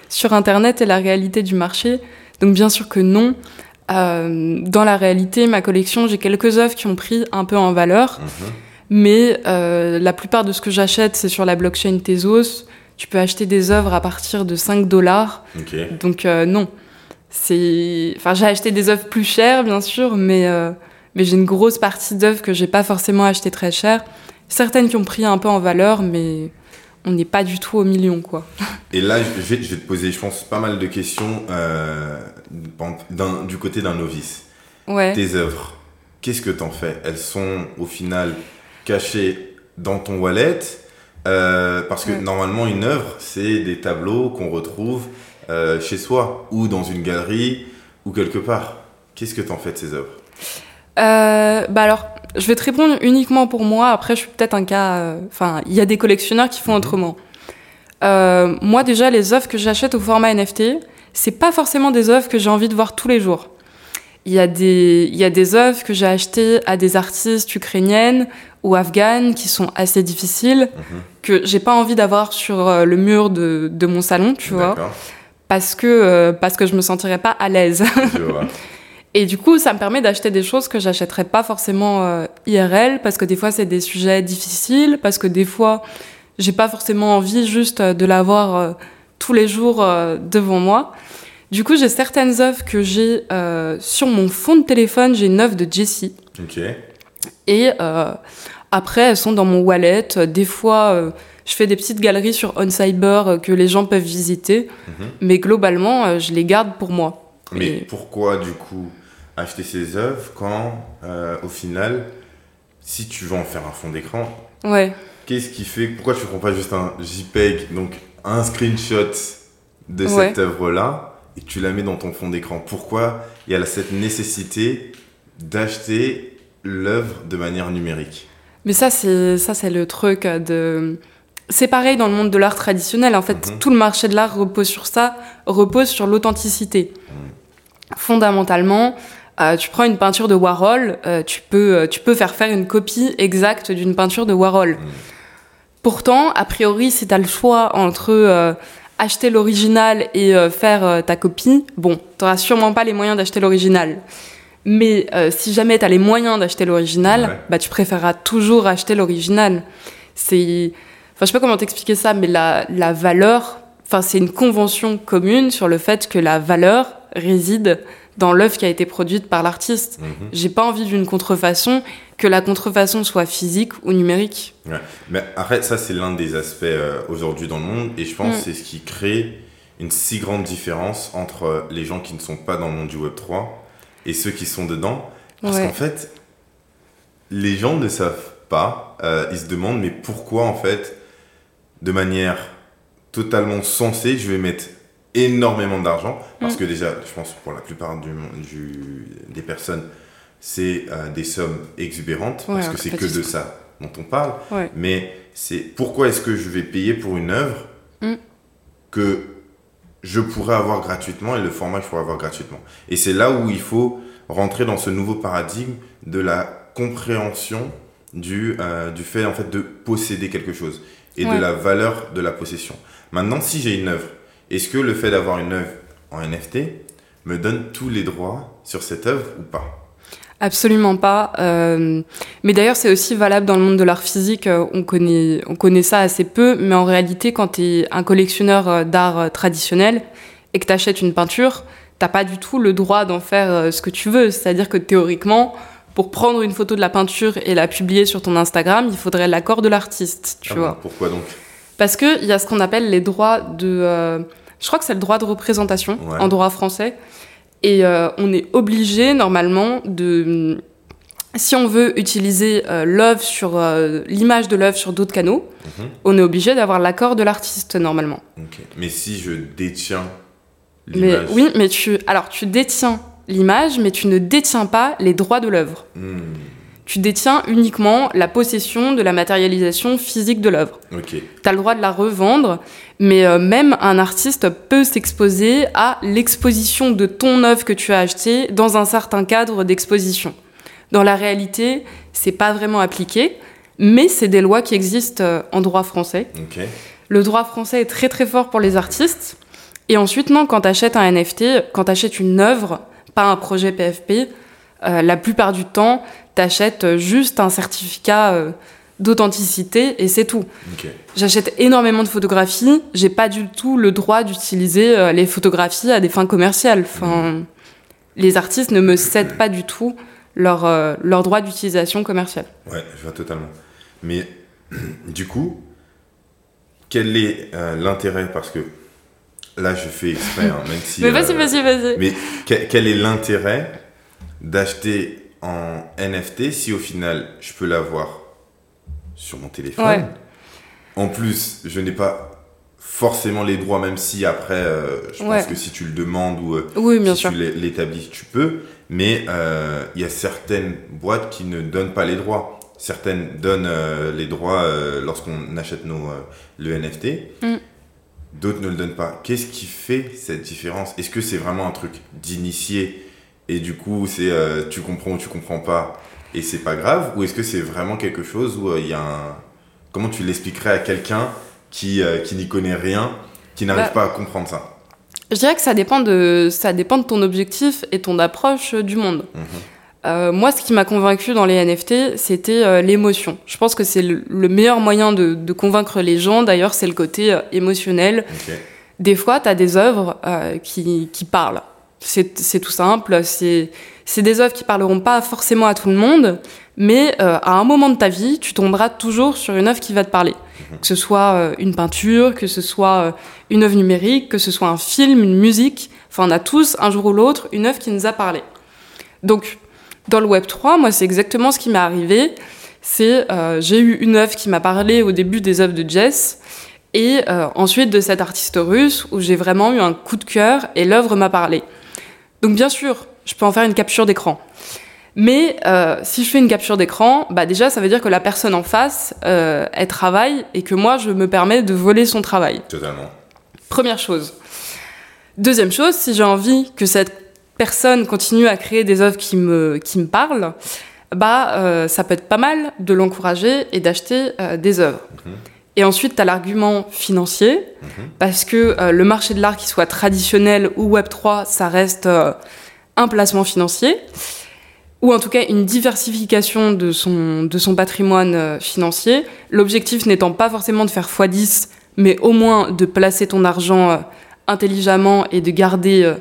sur Internet et la réalité du marché. Donc bien sûr que non. Euh, dans la réalité, ma collection, j'ai quelques œuvres qui ont pris un peu en valeur, Mhm. mais euh, la plupart de ce que j'achète, c'est sur la blockchain Tezos. Tu peux acheter des œuvres à partir de 5 dollars. Donc euh, non. C'est, enfin, j'ai acheté des œuvres plus chères, bien sûr, mais euh, mais j'ai une grosse partie d'œuvres que j'ai pas forcément achetées très chères. Certaines qui ont pris un peu en valeur, mais on n'est pas du tout au million, quoi. Et là, je vais, je vais te poser, je pense, pas mal de questions euh, du côté d'un novice. Ouais. Tes œuvres, qu'est-ce que t'en fais? Elles sont au final cachées dans ton wallet euh, Parce que Ouais. normalement, une œuvre, c'est des tableaux qu'on retrouve euh, chez soi ou dans une galerie ou quelque part. Qu'est-ce que t'en fais de ces œuvres? Bah alors, je vais te répondre uniquement pour moi. Après, je suis peut-être un cas. euh, Enfin, il y a des collectionneurs qui font Mhm. autrement. Euh, moi, déjà, les œuvres que j'achète au format NFT, c'est pas forcément des œuvres que j'ai envie de voir tous les jours. Il y a des, il y a des œuvres que j'ai achetées à des artistes ukrainiennes ou afghanes qui sont assez difficiles, Mhm. que j'ai pas envie d'avoir sur euh, le mur de, de mon salon, tu vois, parce que, euh, parce que je me sentirais pas à l'aise. Et du coup, ça me permet d'acheter des choses que j'achèterais pas forcément euh, IRL, parce que des fois, c'est des sujets difficiles, parce que des fois, j'ai pas forcément envie juste euh, de l'avoir euh, tous les jours euh, devant moi. Du coup, j'ai certaines œuvres que j'ai sur mon fond de téléphone. J'ai une œuvre de Jessie. Ok. Et après, elles sont dans mon wallet. Des fois, je fais des petites galeries sur OnCyber que les gens peuvent visiter. Mhm. Mais globalement, je les garde pour moi. Mais Et- pourquoi du coup acheter ces œuvres quand euh, au final, si tu veux en faire un fond d'écran, Ouais. qu'est-ce qui fait Pourquoi tu prends pas juste un JPEG, donc un screenshot de Ouais. cette œuvre-là et tu la mets dans ton fond d'écran? Pourquoi il y a cette nécessité d'acheter l'œuvre de manière numérique? Mais ça, c'est ça, c'est le truc de. C'est pareil dans le monde de l'art traditionnel. En fait, Mhm. tout le marché de l'art repose sur ça, repose sur l'authenticité. Fondamentalement, Euh, tu prends une peinture de Warhol, euh, tu, peux, euh, tu peux faire faire une copie exacte d'une peinture de Warhol. Pourtant, a priori, si tu as le choix entre euh, acheter l'original et euh, faire euh, ta copie, bon, tu n'auras sûrement pas les moyens d'acheter l'original. Mais euh, si jamais tu as les moyens d'acheter l'original, Ouais. bah, tu préféreras toujours acheter l'original. C'est. Enfin, je sais pas comment t'expliquer ça, mais la, la valeur. Enfin, c'est une convention commune sur le fait que la valeur réside dans l'œuvre qui a été produite par l'artiste. Mhm. J'ai pas envie d'une contrefaçon, que la contrefaçon soit physique ou numérique. Ouais. Mais après, ça, c'est l'un des aspects euh, aujourd'hui dans le monde, et je pense Mm. que c'est ce qui crée une si grande différence entre euh, les gens qui ne sont pas dans le monde du Web3 et ceux qui sont dedans. Parce Ouais. qu'en fait, les gens ne savent pas, euh, ils se demandent, mais pourquoi, en fait, de manière totalement sensée, je vais mettre énormément d'argent Parce Mm. que déjà, je pense pour la plupart du, du- des personnes, c'est euh, des sommes exubérantes, Ouais, parce que c'est que de ça dont on parle. Ouais. Mais c'est pourquoi est-ce que je vais payer pour une œuvre Mm. que je pourrais avoir gratuitement et le format que je pourrais avoir gratuitement? Et c'est là où il faut rentrer dans ce nouveau paradigme de la compréhension du, euh, du fait en fait de posséder quelque chose et Ouais. de la valeur de la possession. Maintenant, si j'ai une œuvre, est-ce que le fait d'avoir une œuvre en NFT me donne tous les droits sur cette œuvre ou pas? Absolument pas. Euh, mais d'ailleurs, c'est aussi valable dans le monde de l'art physique. Euh, On connaît, on connaît ça assez peu, mais en réalité, quand tu es un collectionneur euh, d'art traditionnel et que tu achètes une peinture, t'as pas du tout le droit d'en faire ce que tu veux. C'est-à-dire que théoriquement, pour prendre une photo de la peinture et la publier sur ton Instagram, il faudrait l'accord de l'artiste, tu Ah bon, vois. Pourquoi donc? Parce qu'il y a ce qu'on appelle les droits de. euh, je crois que c'est le droit de représentation Ouais. en droit français. Et euh, on est obligé normalement de. Si on veut utiliser euh, l'œuvre sur l'image de l'œuvre sur d'autres canaux, Mhm. on est obligé d'avoir l'accord de l'artiste normalement. Mais si je détiens Mais l'image. oui, mais tu alors tu détiens l'image, mais tu ne détiens pas les droits de l'œuvre. Hmm, Tu détiens uniquement la possession de la matérialisation physique de l'œuvre. Ok. tu as le droit de la revendre, mais euh, même un artiste peut s'exposer à l'exposition de ton œuvre que tu as achetée dans un certain cadre d'exposition. Dans la réalité, c'est pas vraiment appliqué, mais c'est des lois qui existent euh, en droit français. Le droit français est très très fort pour les artistes. Et ensuite, non, quand tu achètes un NFT, quand tu achètes une œuvre, pas un projet PFP, euh, la plupart du temps, tu achètes juste un certificat euh, d'authenticité et c'est tout. J'achète énormément de photographies, j'ai pas du tout le droit d'utiliser euh, les photographies à des fins commerciales. Enfin, les artistes ne me cèdent pas du tout leur, euh, leur droit d'utilisation commerciale. Ouais, je vois totalement. Mais du coup, quel est euh, l'intérêt? Parce que là, je fais exprès, hein, même si. Mais vas-y, vas-y, vas-y. Mais quel est l'intérêt d'acheter en NFT si au final je peux l'avoir sur mon téléphone Ouais. En plus, je n'ai pas forcément les droits, même si après, euh, je Ouais. pense que si tu le demandes ou euh, Oui, bien si sûr. tu l'é- l'établis, tu peux. Mais euh, il y a certaines boîtes qui ne donnent pas les droits. Certaines donnent les droits lorsqu'on achète nos, le NFT. Mm. D'autres ne le donnent pas. Qu'est-ce qui fait cette différence? Est-ce que c'est vraiment un truc d'initié? Et du coup c'est euh, tu comprends ou tu comprends pas et c'est pas grave Ou est-ce que c'est vraiment quelque chose où euh, il y a un... Comment tu l'expliquerais à quelqu'un qui, euh, qui n'y connaît rien, qui n'arrive Bah, pas à comprendre ça? Je dirais que ça dépend de, ça dépend de ton objectif et ton approche du monde. Mhm. Moi, ce qui m'a convaincu dans les NFT, c'était l'émotion. Je pense que c'est le, le meilleur moyen de, de convaincre les gens. D'ailleurs, c'est le côté émotionnel. Des fois, tu as des œuvres qui, qui parlent. C'est tout simple. C'est des œuvres qui parleront pas forcément à tout le monde, mais euh, à un moment de ta vie, tu tomberas toujours sur une œuvre qui va te parler. Que ce soit euh, une peinture, que ce soit euh, une œuvre numérique, que ce soit un film, une musique. Enfin, on a tous, un jour ou l'autre, une œuvre qui nous a parlé. Donc, dans le Web 3, moi, c'est exactement ce qui m'est arrivé. C'est j'ai eu une œuvre qui m'a parlé au début des œuvres de Jess, et euh, ensuite de cet artiste russe où j'ai vraiment eu un coup de cœur et l'œuvre m'a parlé. Donc bien sûr, je peux en faire une capture d'écran. Mais euh, si je fais une capture d'écran, bah déjà ça veut dire que la personne en face, euh, elle travaille et que moi je me permets de voler son travail. Totalement. Première chose. Deuxième chose, si j'ai envie que cette personne continue à créer des œuvres qui me, qui me parlent, bah, euh, ça peut être pas mal de l'encourager et d'acheter des œuvres. Mhm. Et ensuite, tu as l'argument financier, Mhm. parce que euh, le marché de l'art, qu'il soit traditionnel ou Web3, ça reste euh, un placement financier, ou en tout cas une diversification de son, de son patrimoine euh, financier. L'objectif n'étant pas forcément de faire x10, mais au moins de placer ton argent intelligemment et de garder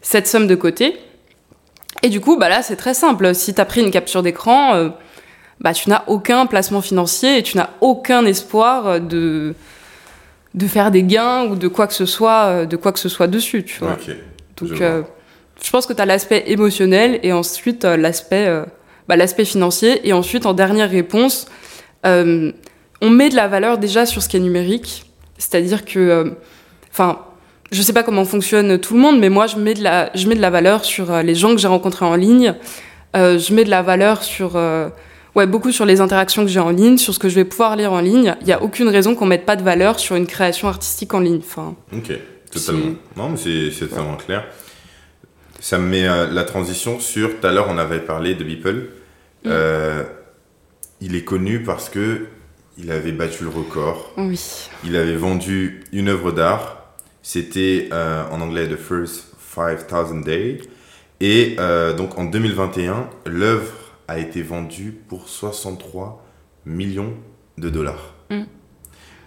cette somme de côté. Et du coup, bah là, c'est très simple. Si tu as pris une capture d'écran, bah, tu n'as aucun placement financier et tu n'as aucun espoir euh, de, de faire des gains ou de quoi que ce soit, euh, de quoi que ce soit dessus, tu vois. Ok. Donc, je euh, je pense que tu as l'aspect émotionnel et ensuite l'aspect euh, bah, l'aspect financier. Et ensuite, en dernière réponse, euh, on met de la valeur déjà sur ce qui est numérique. C'est-à-dire que, enfin, je sais pas comment fonctionne tout le monde, mais moi, je mets de la, je mets de la valeur sur les gens que j'ai rencontrés en ligne. Je mets de la valeur sur, ouais, beaucoup sur les interactions que j'ai en ligne, sur ce que je vais pouvoir lire en ligne. Il n'y a aucune raison qu'on mette pas de valeur sur une création artistique en ligne. Enfin, Ok, totalement. Non, mais c'est totalement clair. Ça me met euh, la transition sur. Tout à l'heure, on avait parlé de Beeple. Euh, il est connu parce que il avait battu le record. oui. Il avait vendu une œuvre d'art. C'était euh, en anglais The First 5000 Day. Et donc en 2021, l'œuvre a été vendue pour 63 millions de dollars. Mm.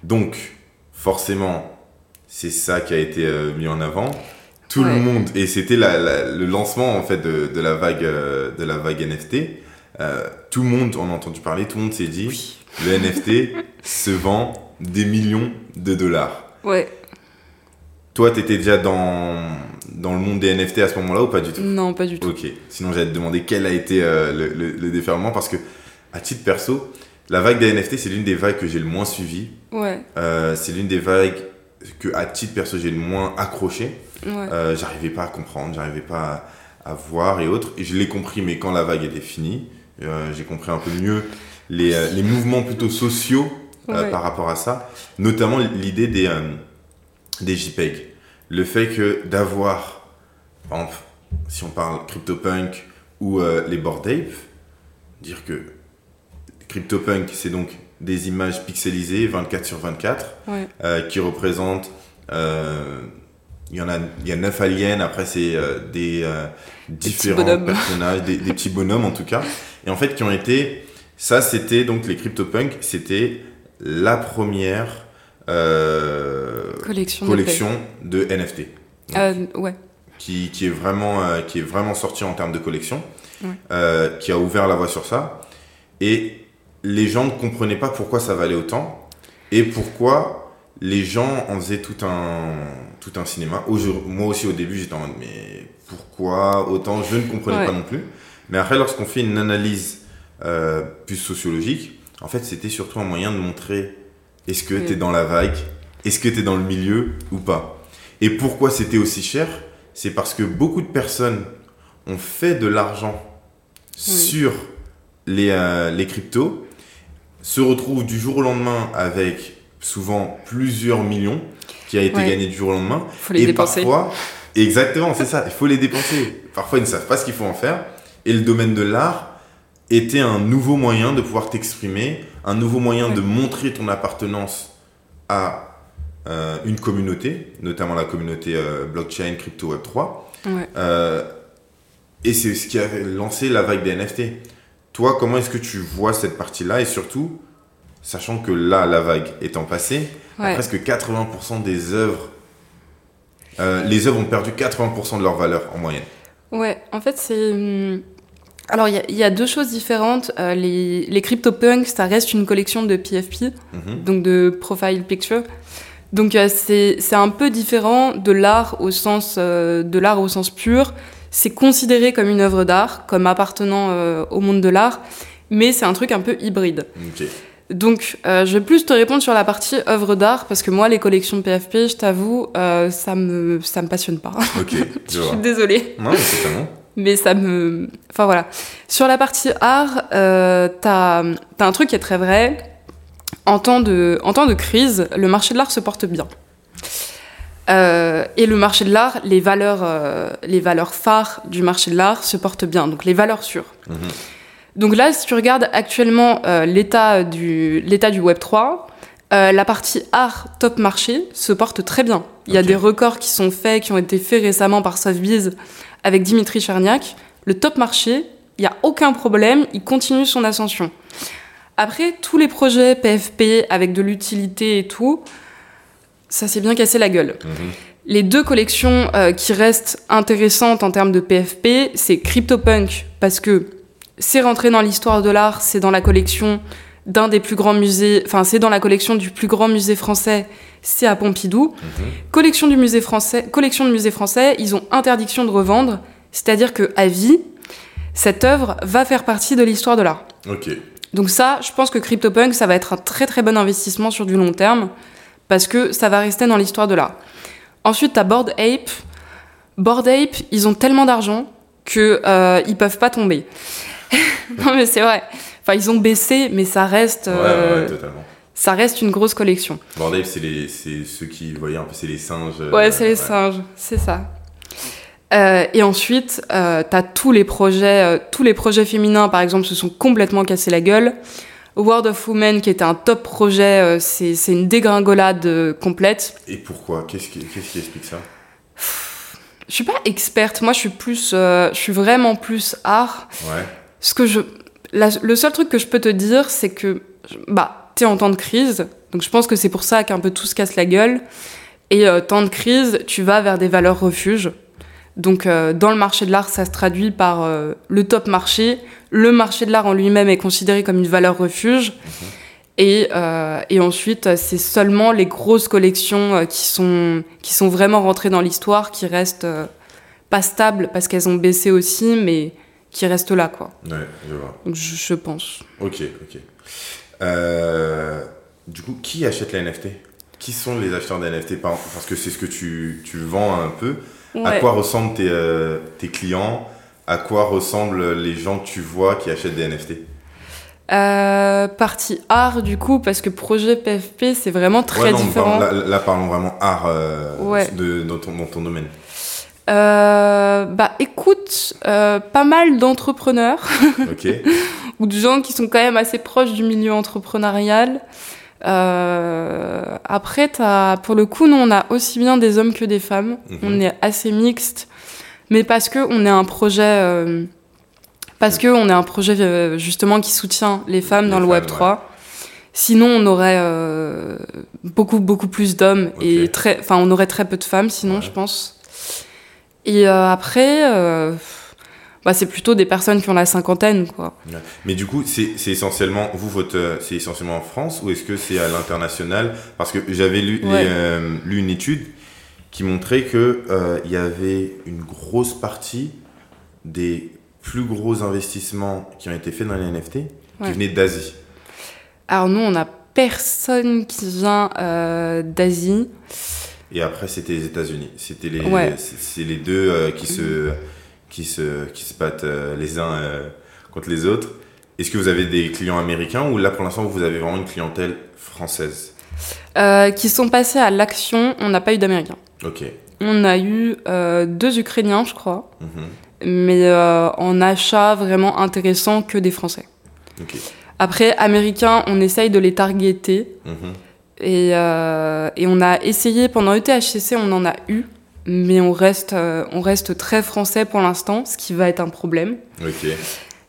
Donc, forcément, c'est ça qui a été euh, mis en avant. Tout le monde, et c'était la- la- le lancement en fait de, de la vague, euh, de la vague NFT. Euh, tout le monde en a entendu parler, tout le monde s'est dit, Oui. le NFT se vend des millions de dollars. Ouais. Toi, tu étais déjà dans, dans le monde des NFT à ce moment-là ou pas du tout Non, pas du tout. Ok. Sinon, j'allais te demander quel a été euh, le, le, le déferlement parce que, à titre perso, la vague des NFT, c'est l'une des vagues que j'ai le moins suivie. Ouais. Euh, c'est l'une des vagues que, à titre perso, j'ai le moins accroché. Ouais. Euh, j'arrivais pas à comprendre, j'arrivais pas à, à voir et autres. Et je l'ai compris, mais quand la vague était finie, j'ai compris un peu mieux les, les mouvements plutôt sociaux Ouais. par rapport à ça. Notamment l'idée des, des JPEG. Le fait que d'avoir, par exemple, si on parle CryptoPunk ou euh, les Bored Ape, dire que CryptoPunk, c'est donc des images pixelisées 24 sur 24 Ouais. euh, qui représentent. euh, il y en a, il y a neuf aliens. Après, c'est des différents personnages, des, des petits bonhommes en tout cas. Et en fait, qui ont été. Ça, c'était donc les CryptoPunk. C'était la première euh, Collection. de NFT. Euh, ouais. Qui, qui est vraiment, euh, qui est vraiment sortie en termes de collection. Ouais. qui a ouvert la voie sur ça. Et les gens ne comprenaient pas pourquoi ça valait autant et pourquoi les gens en faisaient tout un, tout un cinéma. Moi aussi, au début, j'étais en mode, mais pourquoi autant? Je ne comprenais Ouais. pas non plus. Mais après, lorsqu'on fait une analyse euh, plus sociologique, en fait, c'était surtout un moyen de montrer est-ce que Oui. tu es dans la vague, est-ce que tu es dans le milieu ou pas? Et pourquoi c'était aussi cher? C'est parce que beaucoup de personnes ont fait de l'argent sur les, euh, les cryptos, se retrouvent du jour au lendemain avec souvent plusieurs millions qui a été Ouais. gagné du jour au lendemain. Faut les et dépenser. parfois, exactement, c'est ça, il faut les dépenser. Parfois, ils ne savent pas ce qu'il faut en faire. Et le domaine de l'art était un nouveau moyen de pouvoir t'exprimer, un nouveau moyen de montrer ton appartenance à euh, une communauté, notamment la communauté euh, blockchain, crypto, web 3. Ouais. Euh, et c'est ce qui a lancé la vague des NFT. Toi, comment est-ce que tu vois cette partie-là? Et surtout, sachant que là, la vague étant passée, Ouais. presque 80% des œuvres, les œuvres ont perdu 80% de leur valeur en moyenne. Ouais, en fait, c'est. Alors, il y a- il y, a deux choses différentes. Euh, les, les CryptoPunks, ça reste une collection de PFP, Mhm. donc de Profile Picture. Donc, euh, c'est c'est un peu différent de l'art au, sens, euh, de l'art au sens pur. C'est considéré comme une œuvre d'art, comme appartenant au monde de l'art, mais c'est un truc un peu hybride. Donc, je vais plus te répondre sur la partie œuvre d'art, parce que moi, les collections PFP, je t'avoue, ça me, ça me passionne pas. Ok, je suis désolée. Non, mais totalement. Mais ça me. Enfin voilà. Sur la partie art, euh, t'as as un truc qui est très vrai. En temps, de, en temps de crise, le marché de l'art se porte bien. et le marché de l'art, les valeurs, les valeurs phares du marché de l'art se portent bien, donc les valeurs sûres. Mhm. Donc là, si tu regardes actuellement l'état du, du Web 3, la partie art top marché se porte très bien. Il y a des records qui sont faits, qui ont été faits récemment par Sotheby's avec Dimitri Cherniak. Le top marché, il n'y a aucun problème, il continue son ascension. Après, tous les projets PFP avec de l'utilité et tout, ça s'est bien cassé la gueule. Mhm. Les deux collections euh, qui restent intéressantes en termes de PFP, c'est CryptoPunk, parce que c'est rentré dans l'histoire de l'art, c'est dans la collection d'un des plus grands musées, enfin c'est dans la collection du plus grand musée français, c'est à Pompidou. Mhm. Collection du musée français, collection de musée français, ils ont interdiction de revendre, c'est-à-dire que à vie, cette œuvre va faire partie de l'histoire de l'art. Ok. Donc ça, je pense que CryptoPunk, ça va être un très très bon investissement sur du long terme, parce que ça va rester dans l'histoire de l'art. Ensuite, t'as Bored Ape. Bored Ape, ils ont tellement d'argent que euh, ils peuvent pas tomber. non mais c'est vrai. Enfin, ils ont baissé, mais ça reste, Ouais, euh, ouais, totalement. ça reste une grosse collection. Bordel, c'est les, c'est ceux qui voyaient un peu, c'est les singes. euh, Ouais, c'est les singes, c'est ça. Euh, et ensuite, euh, t'as tous les projets, euh, tous les projets féminins, par exemple, se sont complètement cassés la gueule. World of Women, qui était un top projet, euh, c'est c'est une dégringolade complète. Et pourquoi? Qu'est-ce qui, qu'est-ce qui explique ça? Je suis pas experte, moi je suis plus, euh, je suis vraiment plus art. Ouais. Ce que je, la- le seul truc que je peux te dire, c'est que, bah, t'es en temps de crise, donc je pense que c'est pour ça qu'un peu tout se casse la gueule. Et euh, temps de crise, tu vas vers des valeurs refuges. Donc euh, dans le marché de l'art, ça se traduit par euh, le top marché. Le marché de l'art en lui-même est considéré comme une valeur refuge. Et, euh, et ensuite, c'est seulement les grosses collections euh, qui, sont, qui sont vraiment rentrées dans l'histoire, qui restent euh, pas stables parce qu'elles ont baissé aussi, mais qui restent là, quoi. Ouais, je vois. Donc je, je pense. Ok, ok. Euh, du coup, qui achète la NFT Qui sont les acheteurs des NFT Par- Parce que c'est ce que tu, tu vends un peu. À quoi ressemblent tes, euh, tes clients? À quoi ressemblent les gens que tu vois qui achètent des NFT Euh, partie art, du coup, parce que projet PFP, c'est vraiment très Ouais, non, différent. Là, là, parlons vraiment art euh, Ouais. de, dans, ton, dans ton domaine. Euh, bah écoute, euh, pas mal d'entrepreneurs ou de gens qui sont quand même assez proches du milieu entrepreneurial. Euh, après, pour le coup, nous, on a aussi bien des hommes que des femmes. Mhm. On est assez mixte, mais parce que on est un projet, euh, parce que on est un projet justement qui soutient les femmes Les dans le Web 3. Sinon, on aurait euh, beaucoup beaucoup plus d'hommes et très, enfin, on aurait très peu de femmes. Sinon, Ouais. je pense. Et euh, après, euh, bah, c'est plutôt des personnes qui ont la cinquantaine, quoi. Mais du coup, c'est essentiellement, vous, votre, euh, c'est essentiellement en France ou est-ce que c'est à l'international? Parce que j'avais lu, les, Ouais. euh, lu une étude qui montrait que euh, il y avait une grosse partie des plus gros investissements qui ont été faits dans les NFT qui venaient d'Asie. Alors nous, on a personne qui vient euh, d'Asie. Et après, c'était les États-Unis. C'était les, Ouais. c'est les deux euh, qui se, qui se, qui se battent euh, les uns euh, contre les autres. Est-ce que vous avez des clients américains ou là, pour l'instant, vous avez vraiment une clientèle française? Qui sont passés à l'action. On n'a pas eu d'Américains. Ok. On a eu deux Ukrainiens, je crois, Mhm. mais en achat vraiment intéressant que des Français. Ok. Après, Américains, on essaye de les targeter. Mhm. Et, euh, et on a essayé, pendant ETHCC, on en a eu, mais on reste, euh, on reste très français pour l'instant, ce qui va être un problème. Ok.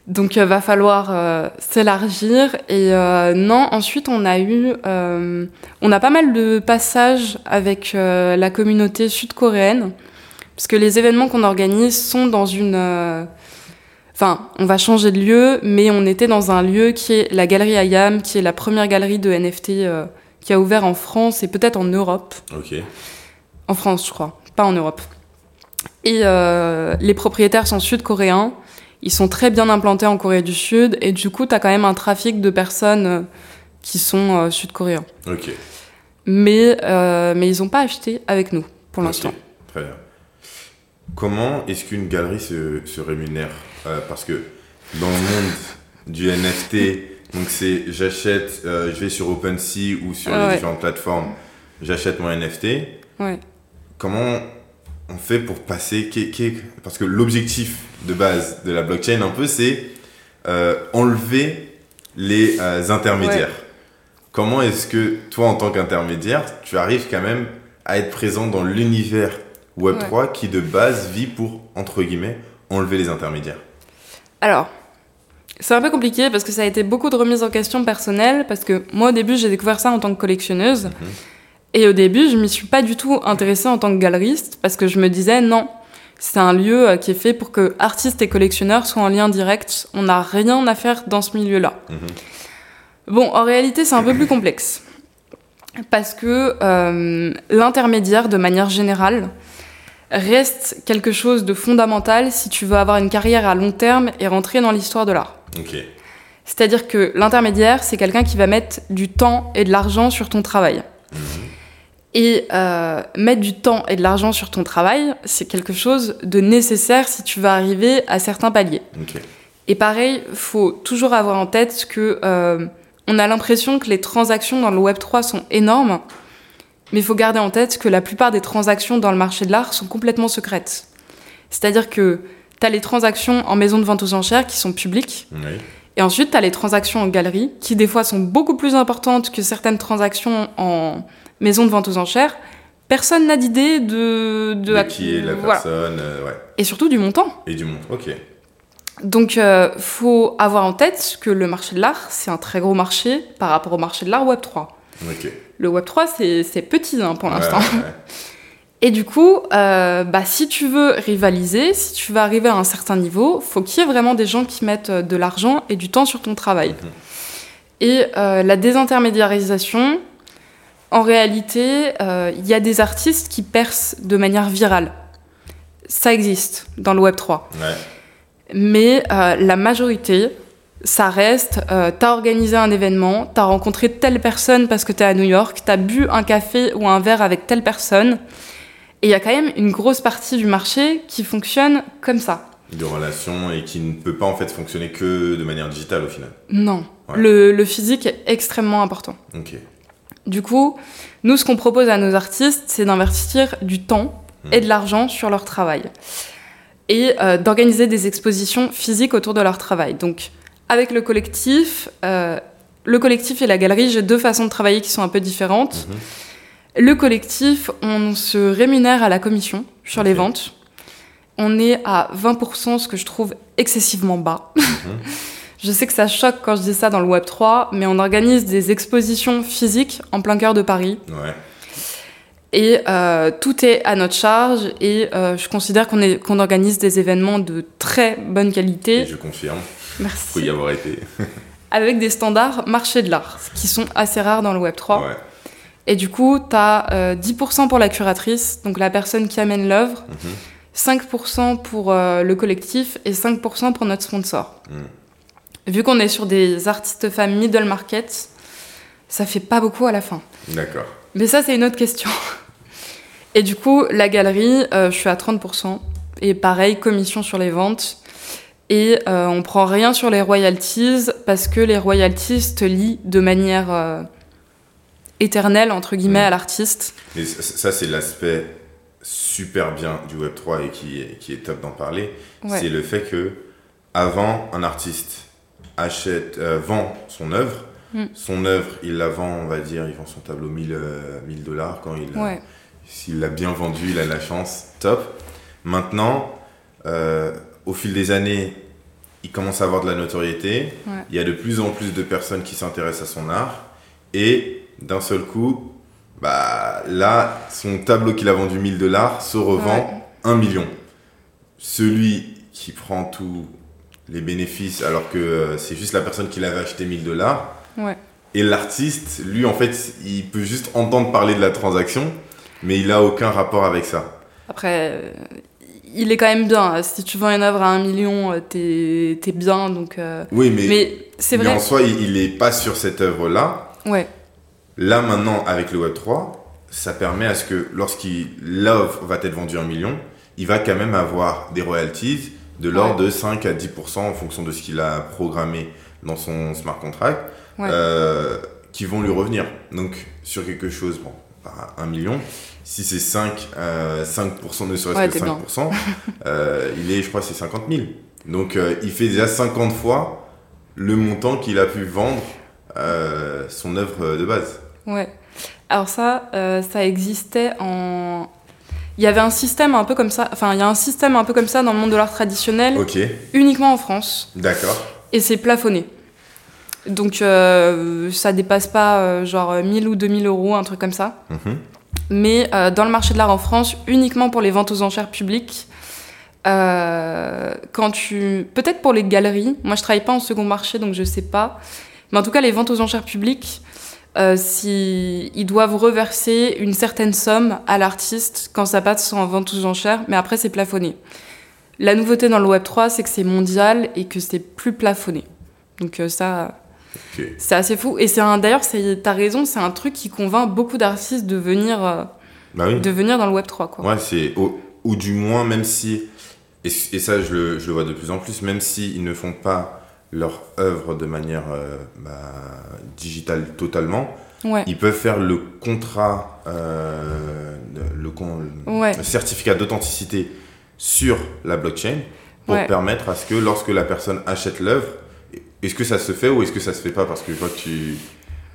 Donc, il va falloir euh, s'élargir. Et euh, non, ensuite, on a eu. euh, on a pas mal de passages avec euh, la communauté sud-coréenne. Parce que les événements qu'on organise sont dans une. euh, Enfin, on va changer de lieu, mais on était dans un lieu qui est la galerie Ayam, qui est la première galerie de NFT euh, qui a ouvert en France et peut-être en Europe. Ok. En France, je crois, pas en Europe. Et euh, les propriétaires sont sud-coréens. Ils sont très bien implantés en Corée du Sud. Et du coup, tu as quand même un trafic de personnes euh, qui sont euh, sud-coréens. Ok. Mais, euh, mais ils n'ont pas acheté avec nous pour l'instant. Très bien. Comment est-ce qu'une galerie se, se rémunère? Parce que dans le monde du NFT, donc c'est j'achète, euh, je vais sur OpenSea ou sur Ah les ouais. différentes plateformes, j'achète mon NFT. Ouais. comment on fait pour passer Parce que l'objectif de base de la blockchain, un peu, c'est euh, enlever les euh, intermédiaires. Comment est-ce que toi, en tant qu'intermédiaire, tu arrives quand même à être présent dans l'univers Web3 qui, de base, vit pour, entre guillemets, enlever les intermédiaires? Alors, c'est un peu compliqué parce que ça a été beaucoup de remises en question personnelles. Parce que moi, au début, j'ai découvert ça en tant que collectionneuse. Mhm. Et au début, je m'y suis pas du tout intéressée en tant que galeriste parce que je me disais non, c'est un lieu euh, qui est fait pour que artistes et collectionneurs soient en lien direct. On n'a rien à faire dans ce milieu-là. Mhm. Bon, en réalité, c'est un peu plus complexe parce que euh, l'intermédiaire, de manière générale, reste quelque chose de fondamental si tu veux avoir une carrière à long terme et rentrer dans l'histoire de l'art. C'est-à-dire que l'intermédiaire, c'est quelqu'un qui va mettre du temps et de l'argent sur ton travail. Mhm. Et euh, mettre du temps et de l'argent sur ton travail, c'est quelque chose de nécessaire si tu veux arriver à certains paliers. Et pareil, faut toujours avoir en tête que euh, on a l'impression que les transactions dans le Web 3 sont énormes, mais il faut garder en tête que la plupart des transactions dans le marché de l'art sont complètement secrètes. C'est-à-dire que tu as les transactions en maison de vente aux enchères qui sont publiques. Et ensuite, tu as les transactions en galerie, qui des fois sont beaucoup plus importantes que certaines transactions en maison de vente aux enchères. Personne n'a d'idée de, de, qui est la personne. Euh, ouais. Et surtout du montant. Et du montant, ok. Donc, euh, faut avoir en tête que le marché de l'art, c'est un très gros marché par rapport au marché de l'art Web 3. Le Web 3, c'est petit hein, pour l'instant. Et du coup, euh, bah, si tu veux rivaliser, si tu veux arriver à un certain niveau, faut qu'il y ait vraiment des gens qui mettent euh, de l'argent et du temps sur ton travail. Mhm. Et euh, la désintermédiarisation, en réalité, il y a des artistes qui percent de manière virale. Ça existe dans le Web 3. Mais la majorité, ça reste, euh, t'as organisé un événement, t'as rencontré telle personne parce que t'es à New York, t'as bu un café ou un verre avec telle personne. Et il y a quand même une grosse partie du marché qui fonctionne comme ça. De relations et qui ne peut pas en fait fonctionner que de manière digitale au final. Non. Le, physique est extrêmement important. Ok. Du coup, nous, ce qu'on propose à nos artistes, c'est d'investir du temps hmm. et de l'argent sur leur travail. Et euh, d'organiser des expositions physiques autour de leur travail. Donc, avec le collectif, euh, le collectif et la galerie, j'ai deux façons de travailler qui sont un peu différentes. Mhm. Le collectif, on se rémunère à la commission sur les ventes. On est à 20%, ce que je trouve excessivement bas. Mhm. je sais que ça choque quand je dis ça dans le Web 3, mais on organise des expositions physiques en plein cœur de Paris. Ouais. Et euh, tout est à notre charge et euh, je considère qu'on organise des événements de très bonne qualité. Et je confirme. Merci. Faut y avoir été. avec des standards marché de l'art, qui sont assez rares dans le Web 3. Et du coup, tu as 10% pour la curatrice, donc la personne qui amène l'œuvre, 5% mhm. pour euh, le collectif et 5% pour notre sponsor. Mhm. Vu qu'on est sur des artistes femmes middle market, ça fait pas beaucoup à la fin. D'accord. Mais ça, c'est une autre question. Et du coup, la galerie, euh, je suis à 30%. Et pareil, commission sur les ventes. Et euh, on prend rien sur les royalties parce que les royalties te lient de manière euh, éternelle, entre guillemets, à l'artiste. Et ça, c'est l'aspect super bien du Web3 et qui est, qui est top d'en parler. C'est le fait que avant un artiste achète, euh, vend son œuvre, mm. son œuvre, il la vend, on va dire, il vend son tableau 1000 dollars quand il s'il l'a bien vendu, il a la chance, top. Maintenant, au fil des années, il commence à avoir de la notoriété. Il y a de plus en plus de personnes qui s'intéressent à son art. Et d'un seul coup, bah, là, son tableau qu'il a vendu 1000 dollars se revend 1 million. Celui qui prend tous les bénéfices alors que euh, c'est juste la personne qui l'avait acheté 1000 dollars. Et l'artiste, lui, en fait, il peut juste entendre parler de la transaction, mais il n'a aucun rapport avec ça. Après, il est quand même bien. Si tu vends une œuvre à un million, euh, t'es es bien. Donc, euh, Oui, mais, c'est vrai. Mais en soi, il n'est pas sur cette œuvre-là. Ouais. Là, maintenant, avec le Web3, ça permet à ce que lorsqu'il l'œuvre va être vendue à un million, il va quand même avoir des royalties de l'ordre de 5 à 10% en fonction de ce qu'il a programmé dans son smart contract, euh, qui vont lui revenir. Donc, sur quelque chose, bon, 1 million. Si c'est 5, euh, 5% ne serait-ce Ouais, que t'es bien. 5%, euh, il est, je crois, c'est 50 000. Donc euh, il fait déjà 50 fois le montant qu'il a pu vendre euh, son œuvre de base. Ouais. Alors ça, euh, ça existait en... Il y avait un système un peu comme ça, enfin il y a un système un peu comme ça dans le monde de l'art traditionnel, Ok, uniquement en France, d'accord. et c'est plafonné. Donc euh, ça dépasse pas euh, genre 1000 ou 2000 euros, un truc comme ça. Mhm. Mais euh, dans le marché de l'art en France, uniquement pour les ventes aux enchères publiques, euh, quand tu... Peut-être pour les galeries, moi je travaille pas en second marché donc je sais pas, mais en tout cas les ventes aux enchères publiques, euh, ils doivent reverser une certaine somme à l'artiste quand ça passe en vente aux enchères, mais après c'est plafonné. La nouveauté dans le Web3, c'est que c'est mondial et que c'est plus plafonné. Donc ça, C'est assez fou. Et c'est un, d'ailleurs, c'est, t'as raison, c'est un truc qui convainc beaucoup d'artistes de venir, euh, Bah oui. de venir dans le Web 3, quoi. Ouais, c'est. Ou, ou du moins, même si. Et, et ça, je le, je le vois de plus en plus, même s'ils ne font pas leur œuvre de manière euh, bah, digitale totalement, Ouais. ils peuvent faire le contrat, euh, le, con- Ouais. le certificat d'authenticité sur la blockchain pour Ouais. permettre à ce que lorsque la personne achète l'œuvre, est-ce que ça se fait ou est-ce que ça se fait pas Parce que tu.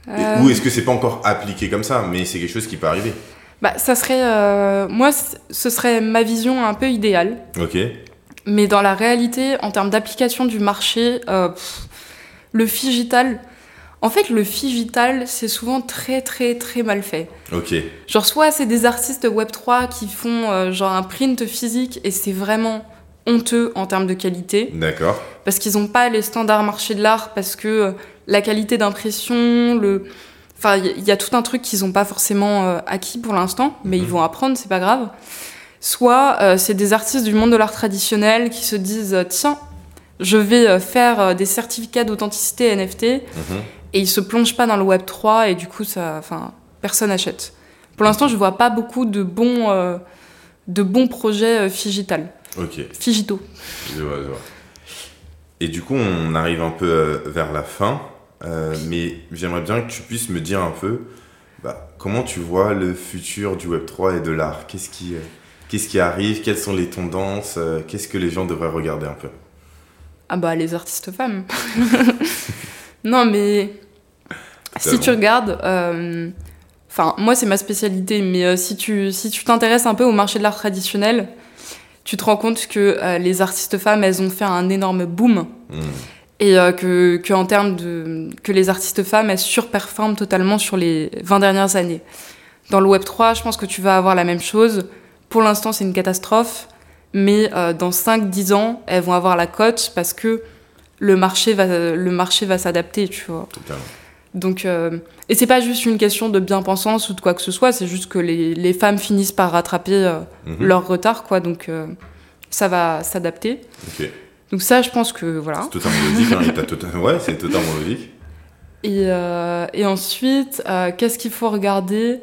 Euh, Ou est-ce que c'est pas encore appliqué comme ça, mais c'est quelque chose qui peut arriver Bah, ça serait, euh, moi, ce serait ma vision un peu idéale. Ok. Mais dans la réalité, en termes d'application du marché, euh, pff, le figital, en fait, le figital, c'est souvent très, très, très mal fait. Ok. Genre, soit c'est des artistes Web3 qui font euh, genre un print physique et c'est vraiment honteux en termes de qualité. D'accord. parce qu'ils n'ont pas les standards marché de l'art, parce que euh, la qualité d'impression, le... Enfin, il y, a tout un truc qu'ils n'ont pas forcément euh, acquis pour l'instant, mais Mhm. ils vont apprendre, c'est pas grave. Soit euh, c'est des artistes du monde de l'art traditionnel qui se disent tiens, je vais faire des certificats d'authenticité NFT Mhm. et ils se plongent pas dans le Web 3 et du coup ça, enfin, personne achète. Pour l'instant, je vois pas beaucoup de bons, euh, de bons projets euh, figital, Ok. figito. Je vois, je vois. Et du coup, on arrive un peu euh, vers la fin, euh, mais j'aimerais bien que tu puisses me dire un peu bah, comment tu vois le futur du Web3 et de l'art? Qu'est-ce qui, euh, qu'est-ce qui arrive? Quelles sont les tendances? Euh, Qu'est-ce que les gens devraient regarder un peu? Ah bah les artistes femmes. non mais si tu regardes, enfin moi c'est ma spécialité, mais si tu si tu t'intéresses un peu au marché de l'art traditionnel, tu te rends compte que euh, les artistes femmes elles ont fait un énorme boom Hmm. et euh, que, que en termes de que les artistes femmes elles surperforment totalement sur les 20 dernières années. Dans le Web 3, je pense que tu vas avoir la même chose. Pour l'instant, c'est une catastrophe, mais euh, dans 5-10 ans, elles vont avoir la cote parce que le marché va le marché va s'adapter, tu vois. Totalement. Donc euh, et c'est pas juste une question de bien-pensance ou de quoi que ce soit, c'est juste que les, les femmes finissent par rattraper euh, Mhm. leur retard quoi, donc euh, ça va s'adapter. Donc ça, je pense que voilà. C'est totalement logique. hein, tota- Ouais, c'est totalement logique. Et, euh, et ensuite, qu'est-ce qu'il faut regarder?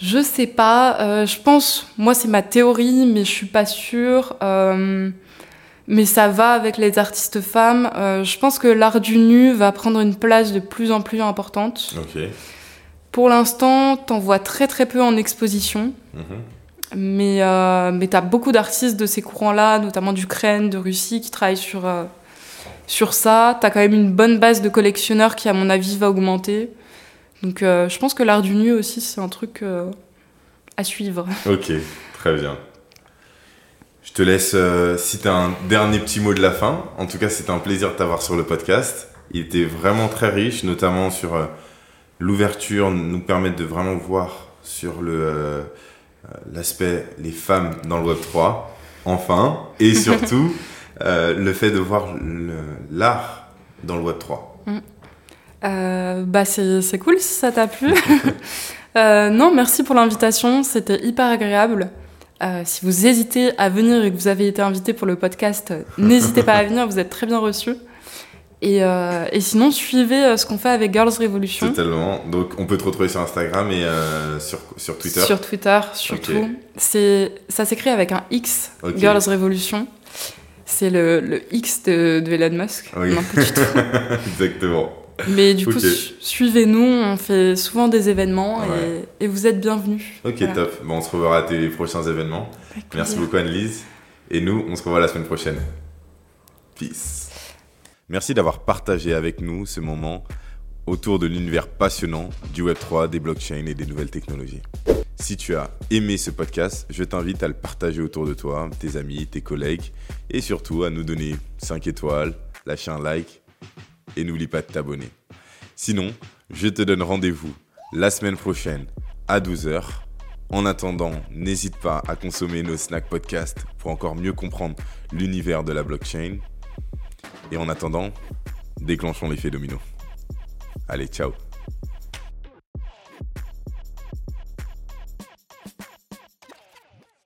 Je sais pas. je pense, moi c'est ma théorie, mais je suis pas sûre. Mais ça va avec les artistes femmes. Euh, je pense que l'art du nu va prendre une place de plus en plus importante. Pour l'instant, t'en vois très très peu en exposition. Mhm. Mais, euh, mais t'as beaucoup d'artistes de ces courants-là, notamment d'Ukraine, de Russie, qui travaillent sur, euh, sur ça. T'as quand même une bonne base de collectionneurs qui, à mon avis, va augmenter. Donc euh, je pense que l'art du nu aussi, c'est un truc euh, à suivre. Ok, très bien. Je te laisse, euh, si tu as un dernier petit mot de la fin. En tout cas, c'était un plaisir de t'avoir sur le podcast. Il était vraiment très riche, notamment sur euh, l'ouverture, nous permettre de vraiment voir sur le, euh, l'aspect les femmes dans le Web 3, enfin, et surtout le fait de voir l'art dans le Web 3. Euh, bah c'est c'est cool si ça t'a plu. Non, merci pour l'invitation, c'était hyper agréable. Euh, si vous hésitez à venir et que vous avez été invité pour le podcast, euh, n'hésitez pas à venir, vous êtes très bien reçus. Et, euh, et sinon, suivez euh, ce qu'on fait avec Girls Revolution. Totalement. Donc, on peut te retrouver sur Instagram et euh, sur, sur Twitter. Sur Twitter, surtout. C'est, ça s'écrit avec un X, Ok. Girls Revolution. C'est le, le X de, de Elon Musk. Exactement. Mais du coup, suivez-nous, on fait souvent des événements et, vous êtes bienvenus. Ok, top. Bon, on se reverra à tes prochains événements. Merci beaucoup Anne-Lise. Et nous, on se revoit la semaine prochaine. Peace. Merci d'avoir partagé avec nous ce moment autour de l'univers passionnant du Web3, des blockchains et des nouvelles technologies. Si tu as aimé ce podcast, je t'invite à le partager autour de toi, tes amis, tes collègues, et surtout à nous donner 5 étoiles, lâcher un like, et n'oublie pas de t'abonner. Sinon, je te donne rendez-vous la semaine prochaine à 12h. En attendant, n'hésite pas à consommer nos snack podcasts pour encore mieux comprendre l'univers de la blockchain. Et en attendant, déclenchons l'effet domino. Allez, ciao